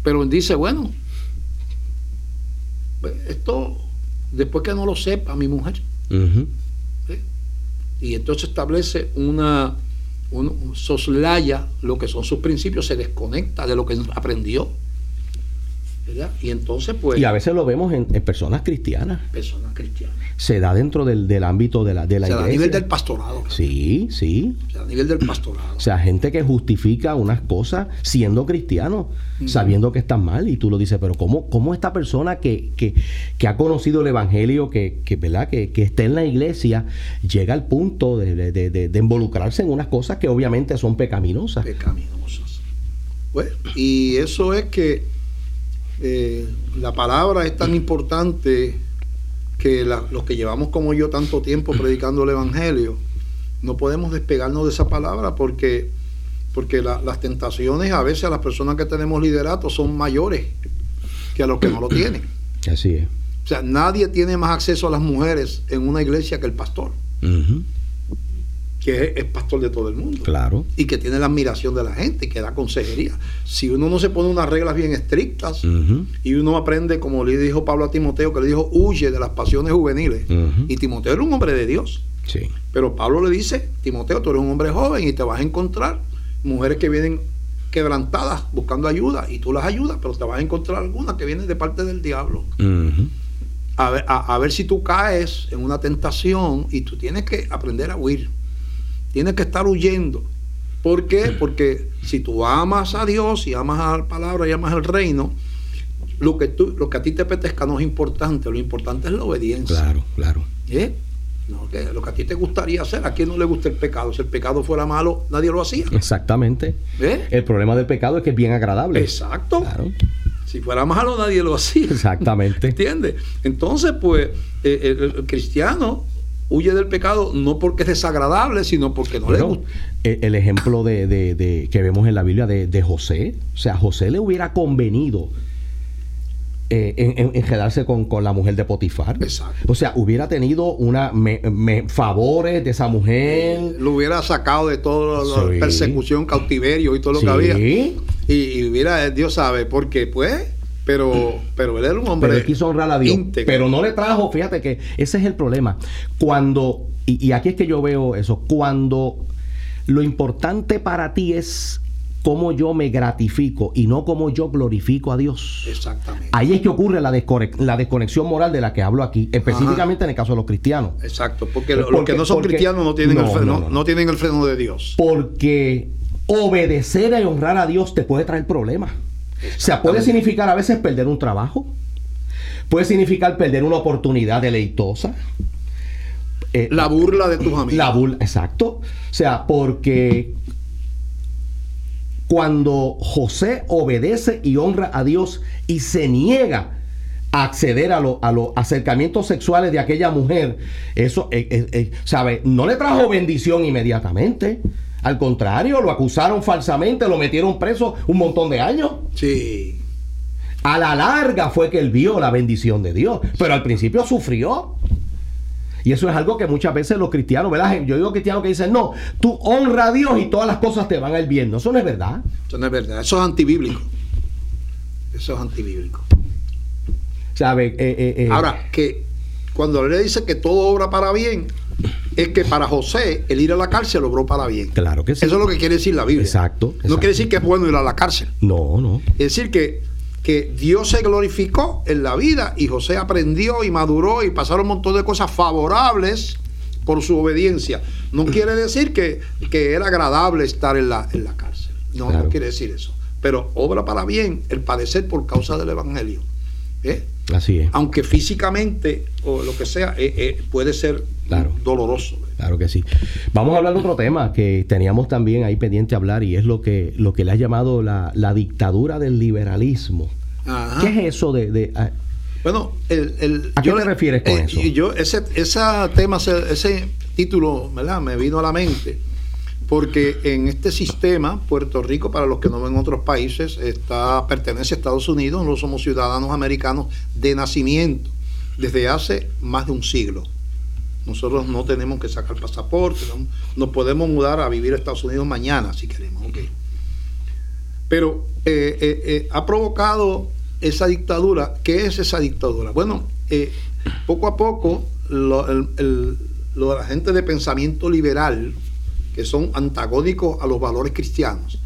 pero él dice, bueno, pues, esto después que no lo sepa mi mujer. Y entonces establece una, soslaya lo que son sus principios, se desconecta de lo que aprendió. Y entonces, pues. Y a veces lo vemos en, personas cristianas. Personas cristianas. Se da dentro del, ámbito de la, de la iglesia. a nivel del pastorado. Sí, sí. a nivel del pastorado. O sea, gente que justifica unas cosas siendo cristiano, sabiendo que están mal. Y tú lo dices, pero ¿cómo, cómo esta persona que, que, ha conocido el evangelio, que, que ¿verdad? Que, que está en la iglesia, llega al punto de, de involucrarse en unas cosas que obviamente son pecaminosas? Pecaminosas. Pues, y eso es que eh, la palabra es tan importante que los que llevamos como yo tanto tiempo predicando el Evangelio, no podemos despegarnos de esa palabra porque, porque las tentaciones a veces a las personas que tenemos liderato son mayores que a los que no lo tienen. Así es. O sea, nadie tiene más acceso a las mujeres en una iglesia que el pastor que es, pastor de todo el mundo. Claro. Y que tiene la admiración de la gente y que da consejería. Si uno no se pone unas reglas bien estrictas y uno aprende, como le dijo Pablo a Timoteo, que le dijo, huye de las pasiones juveniles. Y Timoteo era un hombre de Dios. Sí. Pero Pablo le dice, Timoteo, tú eres un hombre joven y te vas a encontrar mujeres que vienen quebrantadas buscando ayuda y tú las ayudas, pero te vas a encontrar algunas que vienen de parte del diablo. a, ver, a ver si tú caes en una tentación y tú tienes que aprender a huir. Tienes que estar huyendo. ¿Por qué? Porque si tú amas a Dios y amas a la palabra y amas al reino, lo que, tú, lo que a ti te apetezca no es importante, lo importante es la obediencia. Claro, claro. ¿Eh? lo que a ti te gustaría hacer, a quien no le gusta el pecado. Si el pecado fuera malo, nadie lo hacía. Exactamente. ¿Eh? El problema del pecado es que es bien agradable. Exacto. Si fuera malo, nadie lo hacía. Exactamente. ¿Entiendes? Entonces, pues, eh, el cristiano huye del pecado no porque es desagradable, sino porque no le gusta. El, ejemplo de, que vemos en la Biblia de, José, o sea, José le hubiera convenido eh, en, en, quedarse con, con, la mujer de Potifar. Exacto. O sea, hubiera tenido una me, me, favores de esa mujer. Lo hubiera sacado de toda la sí. persecución, cautiverio y todo lo sí. que había. Y, y, hubiera, Dios sabe, porque pues, pero, pero él era un hombre. Pero él quiso honrar a Dios. íntegro. Pero no le trajo, fíjate que ese es el problema. Cuando, y, y aquí es que yo veo eso, cuando lo importante para ti es cómo yo me gratifico y no cómo yo glorifico a Dios. Exactamente. Ahí es que ocurre la, la desconexión moral de la que hablo aquí, específicamente Ajá. en el caso de los cristianos. Exacto, porque, porque los que no son porque, cristianos no tienen, no, el freno, no, no, tienen el freno de Dios. Porque obedecer y honrar a Dios te puede traer problemas. O sea, puede significar a veces perder un trabajo, puede significar perder una oportunidad deleitosa. Eh, la burla de tus amigos. La burla, exacto. O sea, porque cuando José obedece y honra a Dios y se niega a acceder a, lo, a los acercamientos sexuales de aquella mujer, eso, eh, eh, eh, ¿sabe? No le trajo bendición inmediatamente. Al contrario, lo acusaron falsamente, lo metieron preso un montón de años. Sí. A la larga fue que él vio la bendición de Dios, pero al principio sufrió. Y eso es algo que muchas veces los cristianos, ¿verdad? Yo digo cristianos que dicen, no, tú honra a Dios y todas las cosas te van al bien. No, eso no es verdad. Eso no es verdad. Eso es antibíblico. Eso es antibíblico. ¿Sabe? Eh, eh, eh. Ahora, que cuando le dice que todo obra para bien, es que para José el ir a la cárcel obró para bien. Claro que sí. Eso es lo que quiere decir la Biblia. Exacto. exacto. No quiere decir que es bueno ir a la cárcel. No, no. Es decir que que Dios se glorificó en la vida y José aprendió y maduró y pasaron un montón de cosas favorables por su obediencia. No quiere decir que, que era agradable estar en la, en la cárcel. No, claro. no quiere decir eso. Pero obra para bien el padecer por causa del Evangelio. ¿Eh? Así es. Aunque físicamente o lo que sea eh, eh, puede ser claro. doloroso. Claro que sí. Vamos a hablar de otro tema que teníamos también ahí pendiente hablar y es lo que, lo que le ha llamado la, la dictadura del liberalismo. Ajá. ¿Qué es eso de...? de uh, bueno, el, el, ¿a qué te refieres con eh, eso? Yo, ese, ese tema, ese, ese título, ¿verdad? Me vino a la mente porque en este sistema, Puerto Rico, para los que no ven otros países, está, pertenece a Estados Unidos, no somos ciudadanos americanos de nacimiento desde hace más de un siglo. Nosotros no tenemos que sacar pasaporte, no, nos podemos mudar a vivir a Estados Unidos mañana si queremos, ok. Pero eh, eh, eh, ha provocado esa dictadura. ¿Qué es esa dictadura? Bueno, poco a poco lo, el, la gente de pensamiento liberal, que son antagónicos a los valores cristianos,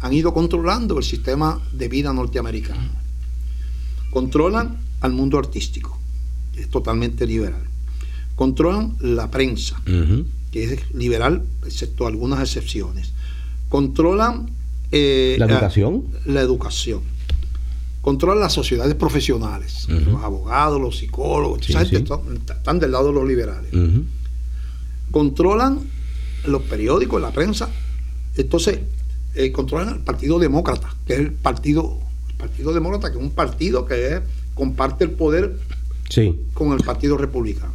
han ido controlando el sistema de vida norteamericano. Controlan al mundo artístico, que es totalmente liberal. Controlan la prensa, uh -huh. que es liberal, excepto algunas excepciones. Controlan eh, la educación. La, la, educación. Controlan las sociedades profesionales, uh -huh. los abogados, los psicólogos, Sí, sí. Están, están del lado de los liberales. Uh -huh. Controlan los periódicos, la prensa. Entonces, eh, controlan el Partido Demócrata, que es el partido, el Partido Demócrata, que es un partido que es, comparte el poder Sí. con el Partido Republicano.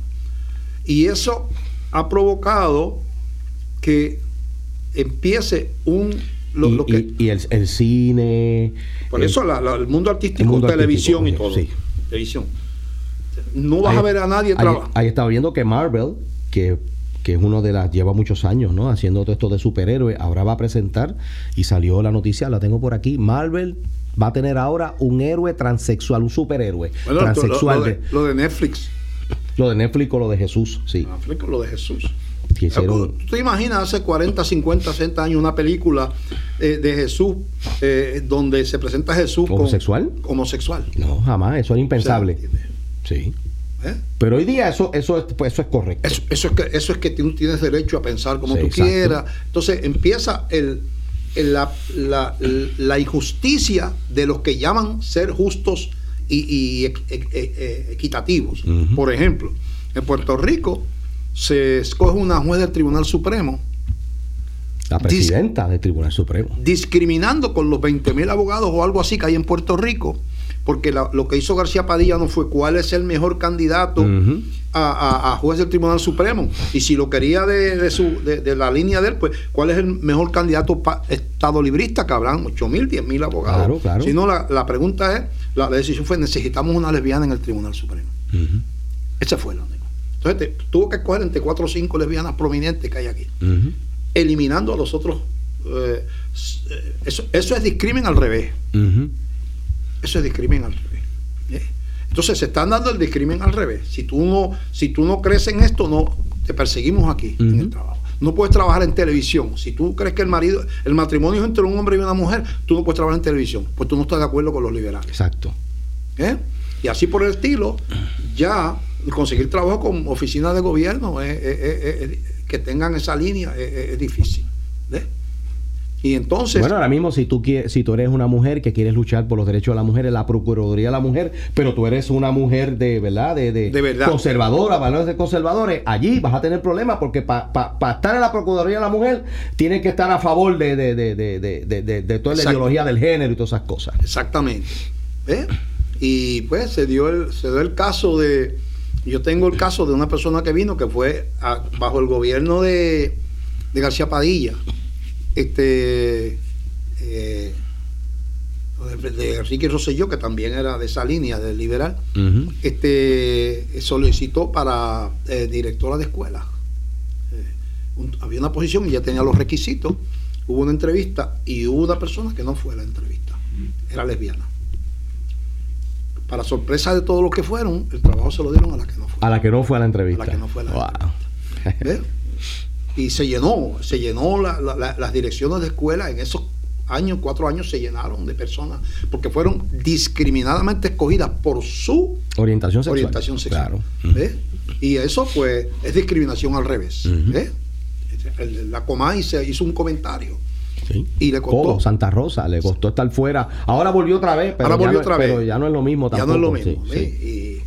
Y eso ha provocado que empiece un y, lo que, y, y el, el, cine. Por eso la, la, el mundo artístico, el mundo televisión artístico, y todo. Sí. Televisión. No vas ahí, a ver a nadie trabajar. Ahí, ahí estaba viendo que Marvel, que, que es uno de las. lleva muchos años, ¿no? Haciendo todo esto de superhéroes, ahora va a presentar, y salió la noticia, la tengo por aquí. Marvel va a tener ahora un héroe transexual, un superhéroe bueno, transexual. Lo, lo, de, lo, de, Netflix. Lo de Netflix o lo de Jesús, sí. Netflix o lo de Jesús. Hicieron... ¿Tú te imaginas hace 40, 50, 60 años una película eh, de Jesús eh, donde se presenta a Jesús homosexual? Con, homosexual. No, jamás, eso era impensable. O sea, sí. ¿Eh? Pero hoy día eso, eso, es, pues, eso es correcto. Eso, eso, es que, eso es que tú tienes derecho a pensar como sí, tú exacto. quieras. Entonces empieza el, el la, la, la, injusticia de los que llaman ser justos y, y e, e, e, equitativos. Uh -huh. Por ejemplo, en Puerto Rico se escoge una juez del Tribunal Supremo. La presidenta del Tribunal Supremo. Discriminando con los 20 mil abogados o algo así que hay en Puerto Rico. Porque la, lo que hizo García Padilla no fue cuál es el mejor candidato uh -huh. a, juez del Tribunal Supremo. Y si lo quería de, su, de, la línea de él, pues, ¿cuál es el mejor candidato estado librista? Que habrán 8 mil, 10 mil abogados. Claro, claro. Si no, la, pregunta es, la, decisión fue, necesitamos una lesbiana en el Tribunal Supremo. Ese fue el único. Entonces, tuvo que escoger entre 4 o 5 lesbianas prominentes que hay aquí. Eliminando a los otros. Eh, eso, eso es discrimen al revés. Eso es discrimen al revés. ¿eh? Entonces se están dando el discrimen al revés. Si tú no, si tú no crees en esto, no te perseguimos aquí en el trabajo. No puedes trabajar en televisión. Si tú crees que el marido, el matrimonio es entre un hombre y una mujer, tú no puedes trabajar en televisión, pues tú no estás de acuerdo con los liberales. Exacto. ¿Eh? Y así por el estilo, ya conseguir trabajo con oficinas de gobierno que tengan esa línea es, difícil. Y entonces. Bueno, ahora mismo, si tú, quieres, si tú eres una mujer que quieres luchar por los derechos de la mujer, en la Procuraduría de la Mujer, pero tú eres una mujer de verdad, de, de, verdad. conservadora, valores de conservadores, allí vas a tener problemas porque para estar en la Procuraduría de la Mujer tienes que estar a favor de, de toda la ideología del género y todas esas cosas. Exactamente. Y pues se dio el, se dio el caso de. Yo tengo el caso de una persona que vino que fue bajo el gobierno de, de García Padilla este eh, de Enrique Rosselló, que también era de esa línea del liberal, este solicitó para eh, directora de escuela. Eh, había una posición y ya tenía los requisitos. Hubo una entrevista y hubo una persona que no fue a la entrevista. Era lesbiana. Para sorpresa de todos los que fueron, el trabajo se lo dieron a la que no fue. A la que no fue a la entrevista. A la que no fue a la entrevista y se llenó, se llenó las direcciones de escuela en esos años, cuatro años, se llenaron de personas porque fueron discriminadamente escogidas por su orientación sexual. Orientación sexual Y eso, pues, es discriminación al revés. La Comay se hizo un comentario. Y le costó. Santa Rosa, le costó estar fuera. Ahora volvió otra vez, pero, Ahora volvió otra vez. pero ya no es lo mismo tampoco. Ya no es lo mismo.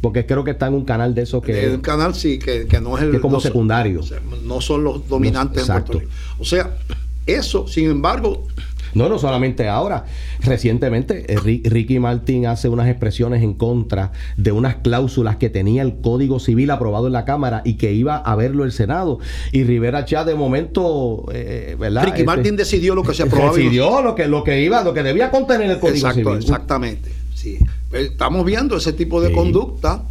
Porque creo que está en un canal de esos que. un canal, sí, que, no es el. Que como secundario. no son los dominantes en Puerto Rico. O sea, eso, sin embargo. No, no solamente ahora. Recientemente, eh, Ricky Martin hace unas expresiones en contra de unas cláusulas que tenía el Código Civil aprobado en la Cámara y que iba a verlo el Senado. Y Rivera Chá, de momento, eh, ¿verdad? Ricky Martin este, decidió lo que se aprobaba. Decidió lo que, lo que iba, lo que debía contener el Código Civil. Exactamente. Sí. Estamos viendo ese tipo de conducta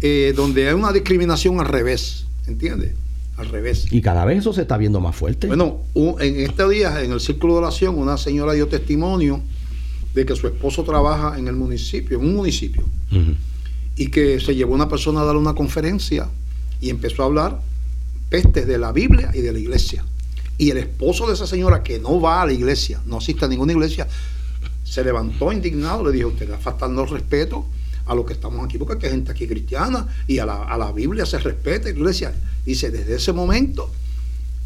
eh, donde hay una discriminación al revés, ¿entiendes? Al revés. Y cada vez eso se está viendo más fuerte. Bueno, en este día, en el círculo de oración, una señora dio testimonio de que su esposo trabaja en el municipio, en un municipio, y que se llevó una persona a dar una conferencia y empezó a hablar pestes de la Biblia y de la iglesia. Y el esposo de esa señora que no va a la iglesia, no asiste a ninguna iglesia, se levantó indignado, le dijo, usted está faltando el respeto a lo que estamos aquí, porque hay gente aquí cristiana y a la, Biblia se respeta. Iglesia, dice, desde ese momento,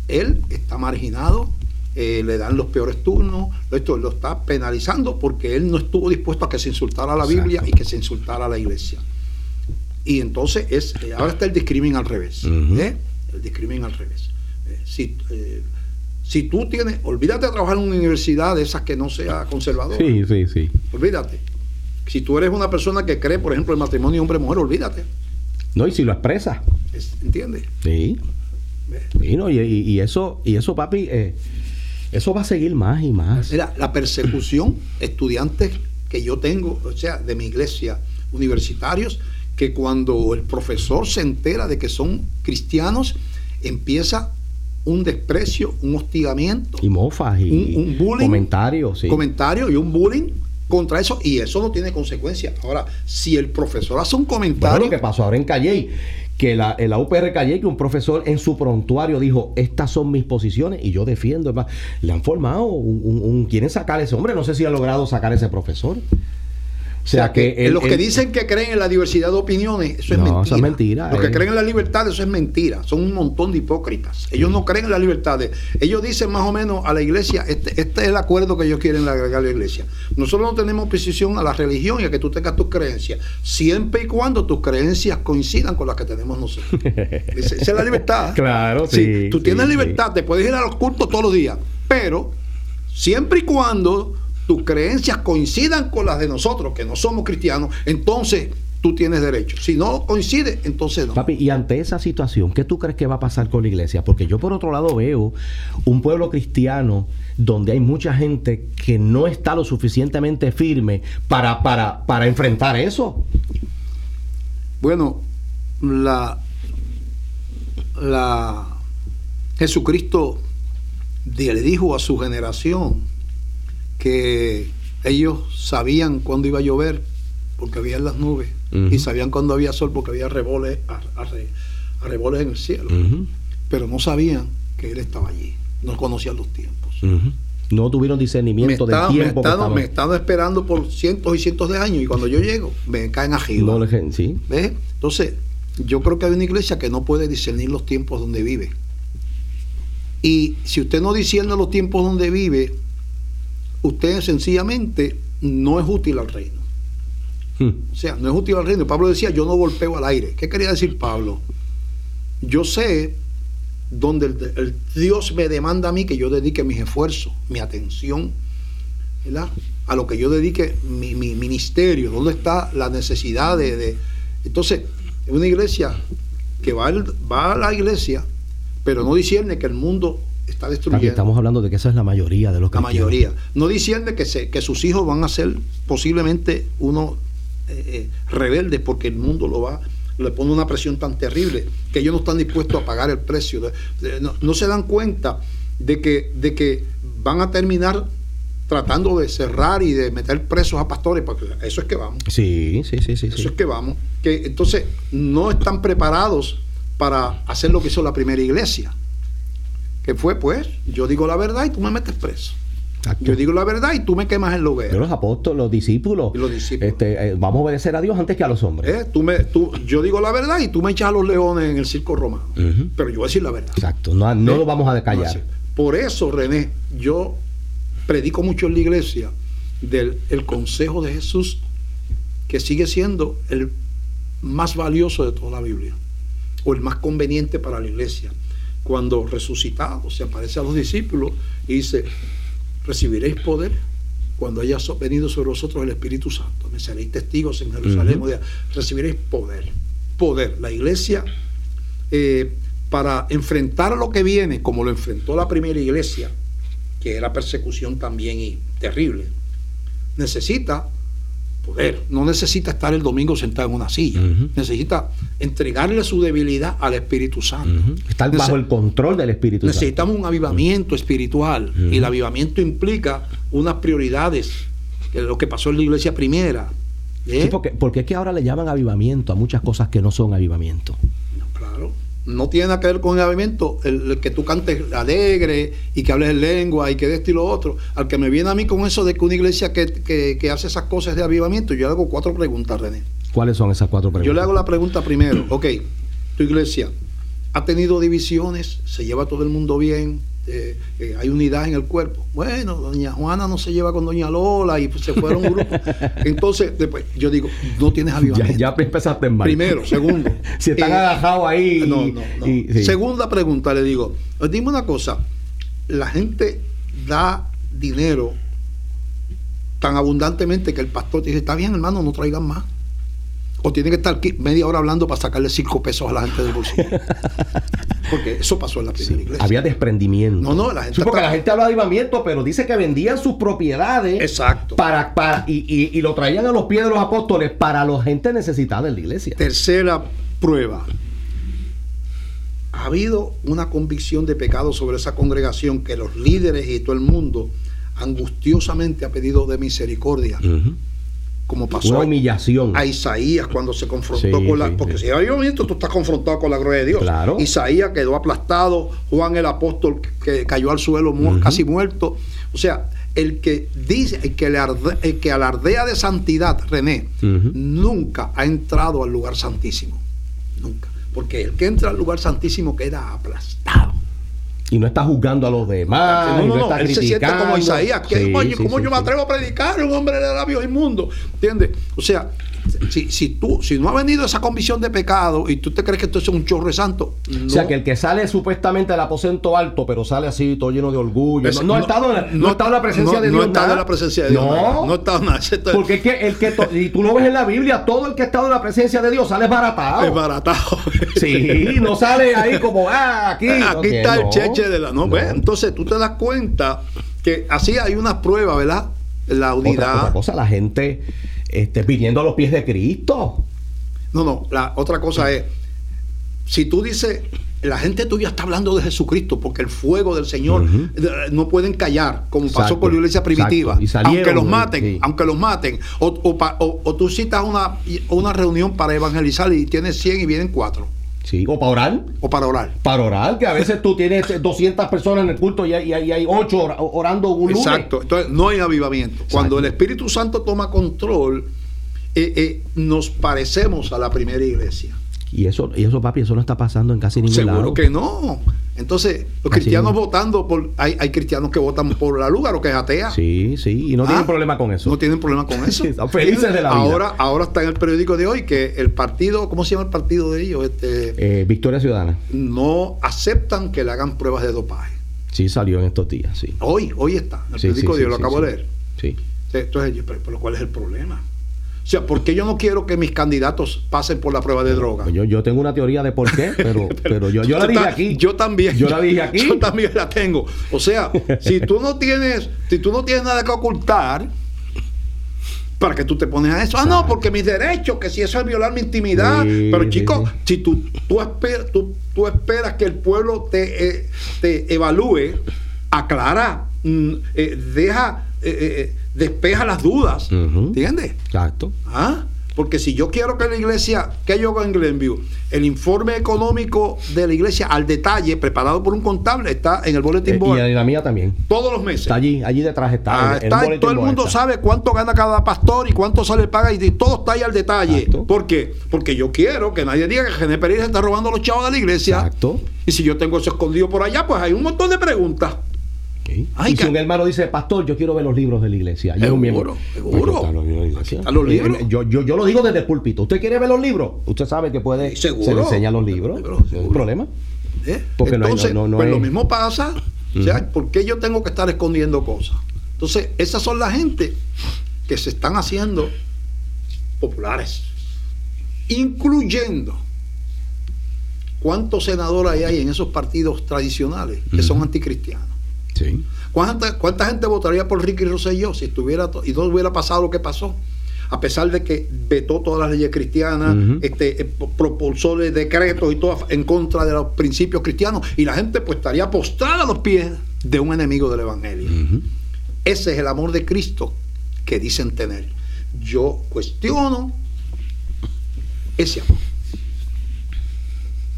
él está marginado, eh, le dan los peores turnos, esto lo está penalizando porque él no estuvo dispuesto a que se insultara a la Biblia y que se insultara a la iglesia. Y entonces es, eh, ahora está el discrimen al revés. ¿eh? El discrimen al revés. si, si tú tienes, olvídate de trabajar en una universidad de esas que no sea conservadora. Sí, sí, sí. Olvídate. Si tú eres una persona que cree, por ejemplo, el matrimonio hombre-mujer, olvídate. No, y si lo expresa. ¿Entiendes? Sí. y, eso, y eso, papi, eh, eso va a seguir más y más. Mira, la persecución, estudiantes que yo tengo, o sea, de mi iglesia, universitarios, que cuando el profesor se entera de que son cristianos, empieza un desprecio, un hostigamiento. Y mofas y un, bullying, comentarios. Sí. Comentarios y un bullying contra eso y eso no tiene consecuencias. Ahora, si el profesor hace un comentario... Bueno, lo que pasó ahora en Calle, que la, la UPR Calle, que un profesor en su prontuario dijo, estas son mis posiciones y yo defiendo. Le han formado un, quieren sacar ese hombre, no sé si ha logrado sacar ese profesor. O sea, que, los que dicen que creen en la diversidad de opiniones, eso es mentira. Eso es mentira. Los que eh. creen en la libertad, eso es mentira. Son un montón de hipócritas. Ellos no creen en la libertad. Ellos dicen más o menos a la iglesia, este, este es el acuerdo que ellos quieren agregar a la iglesia. Nosotros no tenemos oposición a la religión y a que tú tengas tus creencias, siempre y cuando tus creencias coincidan con las que tenemos nosotros. Esa es la libertad. Claro, sí. tú tienes libertad, te puedes ir a los cultos todos los días, pero siempre y cuando tus creencias coincidan con las de nosotros, que no somos cristianos, entonces tú tienes derecho. Si no coincide, entonces no. Papi, y ante esa situación, ¿qué tú crees que va a pasar con la iglesia? Porque yo por otro lado veo un pueblo cristiano donde hay mucha gente que no está lo suficientemente firme para, para, para enfrentar eso. Bueno, la, la Jesucristo le dijo a su generación que ellos sabían cuándo iba a llover porque había las nubes y sabían cuándo había sol porque había reboles, en el cielo. Pero no sabían que Él estaba allí. No conocían los tiempos. No tuvieron discernimiento del tiempo. Me, me están esperando por cientos y cientos de años y cuando yo llego me caen arriba. No ¿sí? Entonces, yo creo que hay una iglesia que no puede discernir los tiempos donde vive. Y si usted no discierne los tiempos donde vive, usted sencillamente no es útil al reino. Hmm. O sea, no es útil al reino. Pablo decía, yo no golpeo al aire. ¿Qué quería decir Pablo? Yo sé donde el, Dios me demanda a mí que yo dedique mis esfuerzos, mi atención, ¿verdad? A lo que yo dedique mi, ministerio, dónde está la necesidad de... Entonces, es una iglesia que va, va a la iglesia, pero no discierne que el mundo está destruyendo. Estamos hablando de que esa es la mayoría de los que La mayoría. No discierne que, se, que sus hijos van a ser posiblemente unos eh, eh, rebeldes porque el mundo lo va le pone una presión tan terrible que ellos no están dispuestos a pagar el precio. No, se dan cuenta de que, de que van a terminar tratando de cerrar y de meter presos a pastores, porque eso es que vamos. Sí, sí, sí, sí. Eso es que vamos. Que entonces no están preparados para hacer lo que hizo la primera iglesia. Que fue, pues, yo digo la verdad y tú me metes preso. Yo digo la verdad y tú me quemas el lugar. los apóstoles, los discípulos. Este, eh, vamos a obedecer a Dios antes que a los hombres. Eh, tú me, tú, yo digo la verdad y tú me echas a los leones en el circo romano. Pero yo voy a decir la verdad. Exacto, no, no lo vamos a decallar. Por eso, René, yo predico mucho en la iglesia del el consejo de Jesús, que sigue siendo el más valioso de toda la Biblia, o el más conveniente para la iglesia. Cuando resucitado se aparece a los discípulos y dice, recibiréis poder cuando haya venido sobre vosotros el Espíritu Santo. Me seréis testigos en Jerusalén. recibiréis poder. Poder. La iglesia, eh, para enfrentar lo que viene, como lo enfrentó la primera iglesia, que era persecución también y terrible, necesita poder. No necesita estar el domingo sentado en una silla. Necesita entregarle su debilidad al Espíritu Santo. Estar bajo el control del Espíritu Santo. Necesitamos un avivamiento espiritual. Y el avivamiento implica unas prioridades. Que lo que pasó en la iglesia primera. ¿eh? porque, porque es que ahora le llaman avivamiento a muchas cosas que no son avivamiento no tiene nada que ver con el avivamiento, el, que tú cantes alegre y que hables en lengua y que de esto y lo otro. Al que me viene a mí con eso de que una iglesia que, hace esas cosas de avivamiento, yo le hago cuatro preguntas, René. ¿Cuáles son esas cuatro preguntas? Yo le hago la pregunta primero, ok, tu iglesia ha tenido divisiones, se lleva todo el mundo bien, eh, eh, hay unidad en el cuerpo. Bueno, doña Juana no se lleva con doña Lola y se fueron un grupo. Entonces, después, yo digo, no tienes avivamiento. Ya, ya empezaste en mal. Primero, segundo. si están eh, ahí. No, no, no. Segunda pregunta, le digo, dime una cosa, la gente da dinero tan abundantemente que el pastor dice, está bien hermano, no traigan más. O tiene que estar aquí media hora hablando para sacarle cinco pesos a la gente del bolsillo. Porque eso pasó en la primera iglesia. Había desprendimiento. No, no, la gente. porque la gente habla de avivamiento, pero dice que vendían sus propiedades. Exacto. Para, para, y, lo traían a los pies de los apóstoles para la gente necesitada en la iglesia. Tercera prueba. Ha habido una convicción de pecado sobre esa congregación que los líderes y todo el mundo angustiosamente ha pedido de misericordia como pasó humillación. a Isaías cuando se confrontó con la. porque si hay visto, tú estás confrontado con la gloria de Dios. Claro. Isaías quedó aplastado, Juan el apóstol que cayó al suelo casi muerto. O sea, el que dice, el que, el que alardea de santidad, René, nunca ha entrado al lugar santísimo. Nunca. Porque el que entra al lugar santísimo queda aplastado y no está juzgando a los demás. No, no, no, él se siente como Isaías. Que, oye, ¿cómo yo me atrevo a predicar a un hombre de labios inmundos? ¿Entiendes? O sea, si, si tú, si no ha venido esa convicción de pecado y tú te crees que esto es un chorre santo, O sea, que el que sale supuestamente del aposento alto, pero sale así, todo lleno de orgullo. Es- no, no ha estado en la, no ha estado en la presencia no- de no Dios. ha estado nada. en la presencia de Dios. No. No ha estado nada. Porque es que el que, y tú lo ves en la Biblia, todo el que ha estado en la presencia de Dios sale baratado. es baratado. Sí, no sale ahí como, ah, aquí. Aquí está el no. Cheche de la. No, No. ¿ves? Entonces tú te das cuenta que así hay una prueba, ¿verdad? La unidad. otra cosa, la gente este, viniendo a los pies de Cristo. No, no, la otra cosa es, si tú dices, la gente tuya está hablando de Jesucristo porque el fuego del Señor no pueden callar, como pasó con la iglesia primitiva, exacto. Y salieron, aunque los maten, sí. aunque los maten, o, o pa- o- o tú citas una, una reunión para evangelizar y tienes 100 y vienen 4, Sí, o para orar. o para orar. Para orar, que a veces tú tienes 200 personas en el culto y hay, y hay, y hay 8 orando un lunes. Exacto, entonces no hay avivamiento. Cuando el Espíritu Santo toma control, eh, eh, nos parecemos a la primera iglesia. Y eso, y eso, papi, eso no está pasando en casi ningún Seguro lado. que no. Entonces, los Así cristianos no. votando por. Hay, hay cristianos que votan por la Lúgaro, que es atea. Sí, sí, y no Ah, tienen problema con eso. No tienen problema con eso. Están felices de la vida. ahora, Ahora está en el periódico de hoy que el partido, ¿cómo se llama el partido de ellos? Este, Eh, Victoria Ciudadana. no aceptan que le hagan pruebas de dopaje. Sí, salió en estos días, sí. Hoy, hoy está. En el Sí, periódico sí, de sí, hoy, lo acabo de leer. Sí. Entonces, yo, pero, pero ¿cuál es el problema? O sea, ¿por qué yo no quiero que mis candidatos pasen por la prueba de droga? Pues yo, yo tengo una teoría de por qué, pero, pero yo, yo la dije aquí. Yo también. Yo la dije aquí. Yo también la tengo. O sea, si tú no tienes, si tú no tienes nada que ocultar, ¿para qué tú te pones a eso? Ah, no, porque mis derechos, que si eso es violar mi intimidad. Sí, Pero chicos, sí. si tú, tú, esperas, tú, tú esperas que el pueblo te, eh, te evalúe, aclara, mm, eh, deja, eh, eh, despeja las dudas. ¿Entiendes? Exacto. ¿Ah? Porque si yo quiero que la iglesia, que yo hago en Glenview? El informe económico de la iglesia al detalle, preparado por un contable, está en el bulletin Eh, board y en la mía también. todos los meses. Está allí, allí detrás está. Ah, está, todo el mundo está. sabe cuánto gana cada pastor y cuánto se le paga y, todo está ahí al detalle. Exacto. ¿Por qué? Porque yo quiero que nadie diga que René Pérez está robando a los chavos de la iglesia. Exacto. Y si yo tengo eso escondido por allá, pues hay un montón de preguntas. Ay, y si un hermano dice, pastor, yo quiero ver los libros de la iglesia. Yo, Seguro, un miembro. seguro. Pues, están los libros de la iglesia. Están los libros. eh, Yo, yo, yo lo digo desde el púlpito. ¿Usted quiere ver los libros? Usted sabe que puede. Seguro. Se le enseñan los libros. Seguro, seguro. problema. ¿Eh? Porque no hay- Entonces, no- no pues hay- lo mismo pasa. O sea, ¿por qué yo tengo que estar escondiendo cosas? Entonces, esas son las gente que se están haciendo populares, incluyendo cuántos senadores hay en esos partidos tradicionales que son anticristianos. Sí. ¿Cuánta, cuánta gente votaría por Ricky Rosselló si estuviera y no hubiera pasado lo que pasó? A pesar de que vetó todas las leyes cristianas, Ujú. este, eh, pro- propulsó de- decretos y todo en contra de los principios cristianos, y la gente pues estaría postrada a los pies de un enemigo del Evangelio. Ese es el amor de Cristo que dicen tener. Yo cuestiono ese amor.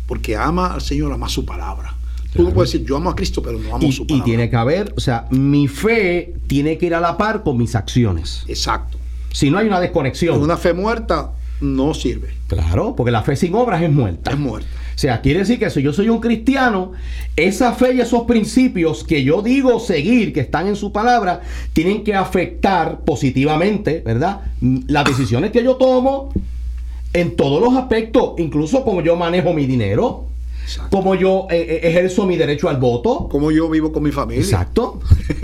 Porque ama al Señor, ama su palabra. Tú no puedes decir, yo amo a Cristo, pero no amo Y, su y palabra. tiene que haber, o sea, mi fe tiene que ir a la par con mis acciones. Exacto. Si no hay una desconexión. Una fe muerta no sirve. Claro, porque la fe sin obras es muerta. Es muerta. O sea, quiere decir que si yo soy un cristiano, esa fe y esos principios que yo digo seguir, que están en su palabra, tienen que afectar positivamente, ¿verdad? Las decisiones que yo tomo en todos los aspectos, incluso como yo manejo mi dinero, Exacto. como yo eh, eh, ejerzo mi derecho al voto. Como yo vivo con mi familia. Exacto,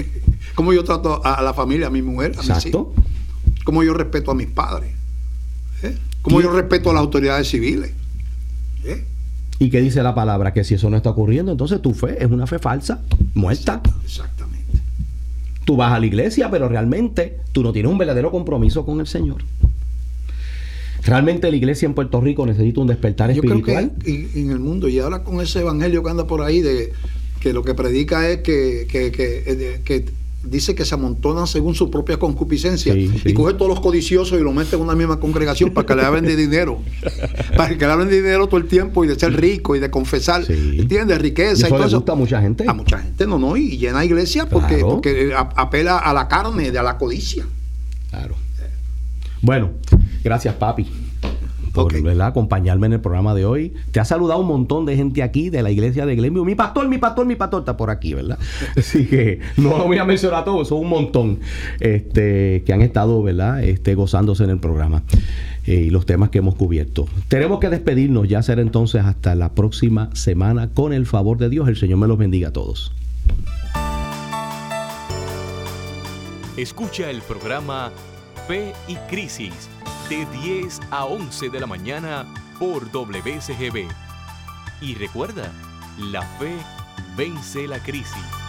Como yo trato a, la familia, a mi mujer, a mis exacto. hijos. Como yo respeto a mis padres. ¿Eh? Como Y- yo respeto a las autoridades civiles. ¿Eh? ¿Y qué dice la palabra? Que si eso no está ocurriendo, entonces tu fe es una fe falsa, muerta. Exactamente. Tú vas a la iglesia, pero realmente tú no tienes un verdadero compromiso con el Señor. Realmente la iglesia en Puerto Rico necesita un despertar Yo creo que en, en el mundo, y ahora con ese evangelio que anda por ahí, de que lo que predica es que, que, que, eh, que dice que se amontonan según su propia concupiscencia Sí, sí. y coge todos los codiciosos y los mete en una misma congregación para que le hablen de dinero. para que le hablen de dinero todo el tiempo y de ser rico y de confesar, Sí. ¿entiendes? Y Riqueza y, eso todo le eso. gusta a mucha gente. A mucha gente, no, no, y llena iglesia porque, Claro. porque apela a la carne, de a la codicia. Claro. Bueno, gracias, papi. Por ¿verdad? acompañarme en el programa de hoy. Te ha saludado un montón de gente aquí de la iglesia de Glenview. Mi pastor, mi pastor, mi pastor está por aquí, ¿verdad? Así que no lo voy a mencionar a todos, son un montón este, que han estado, ¿verdad? Este, gozándose en el programa eh, y los temas que hemos cubierto. Tenemos que despedirnos, ya será entonces hasta la próxima semana con el favor de Dios. El Señor me los bendiga a todos. Escucha el programa Fe y Crisis de 10 a 11 de la mañana por WCGB. Y recuerda, la fe vence la crisis.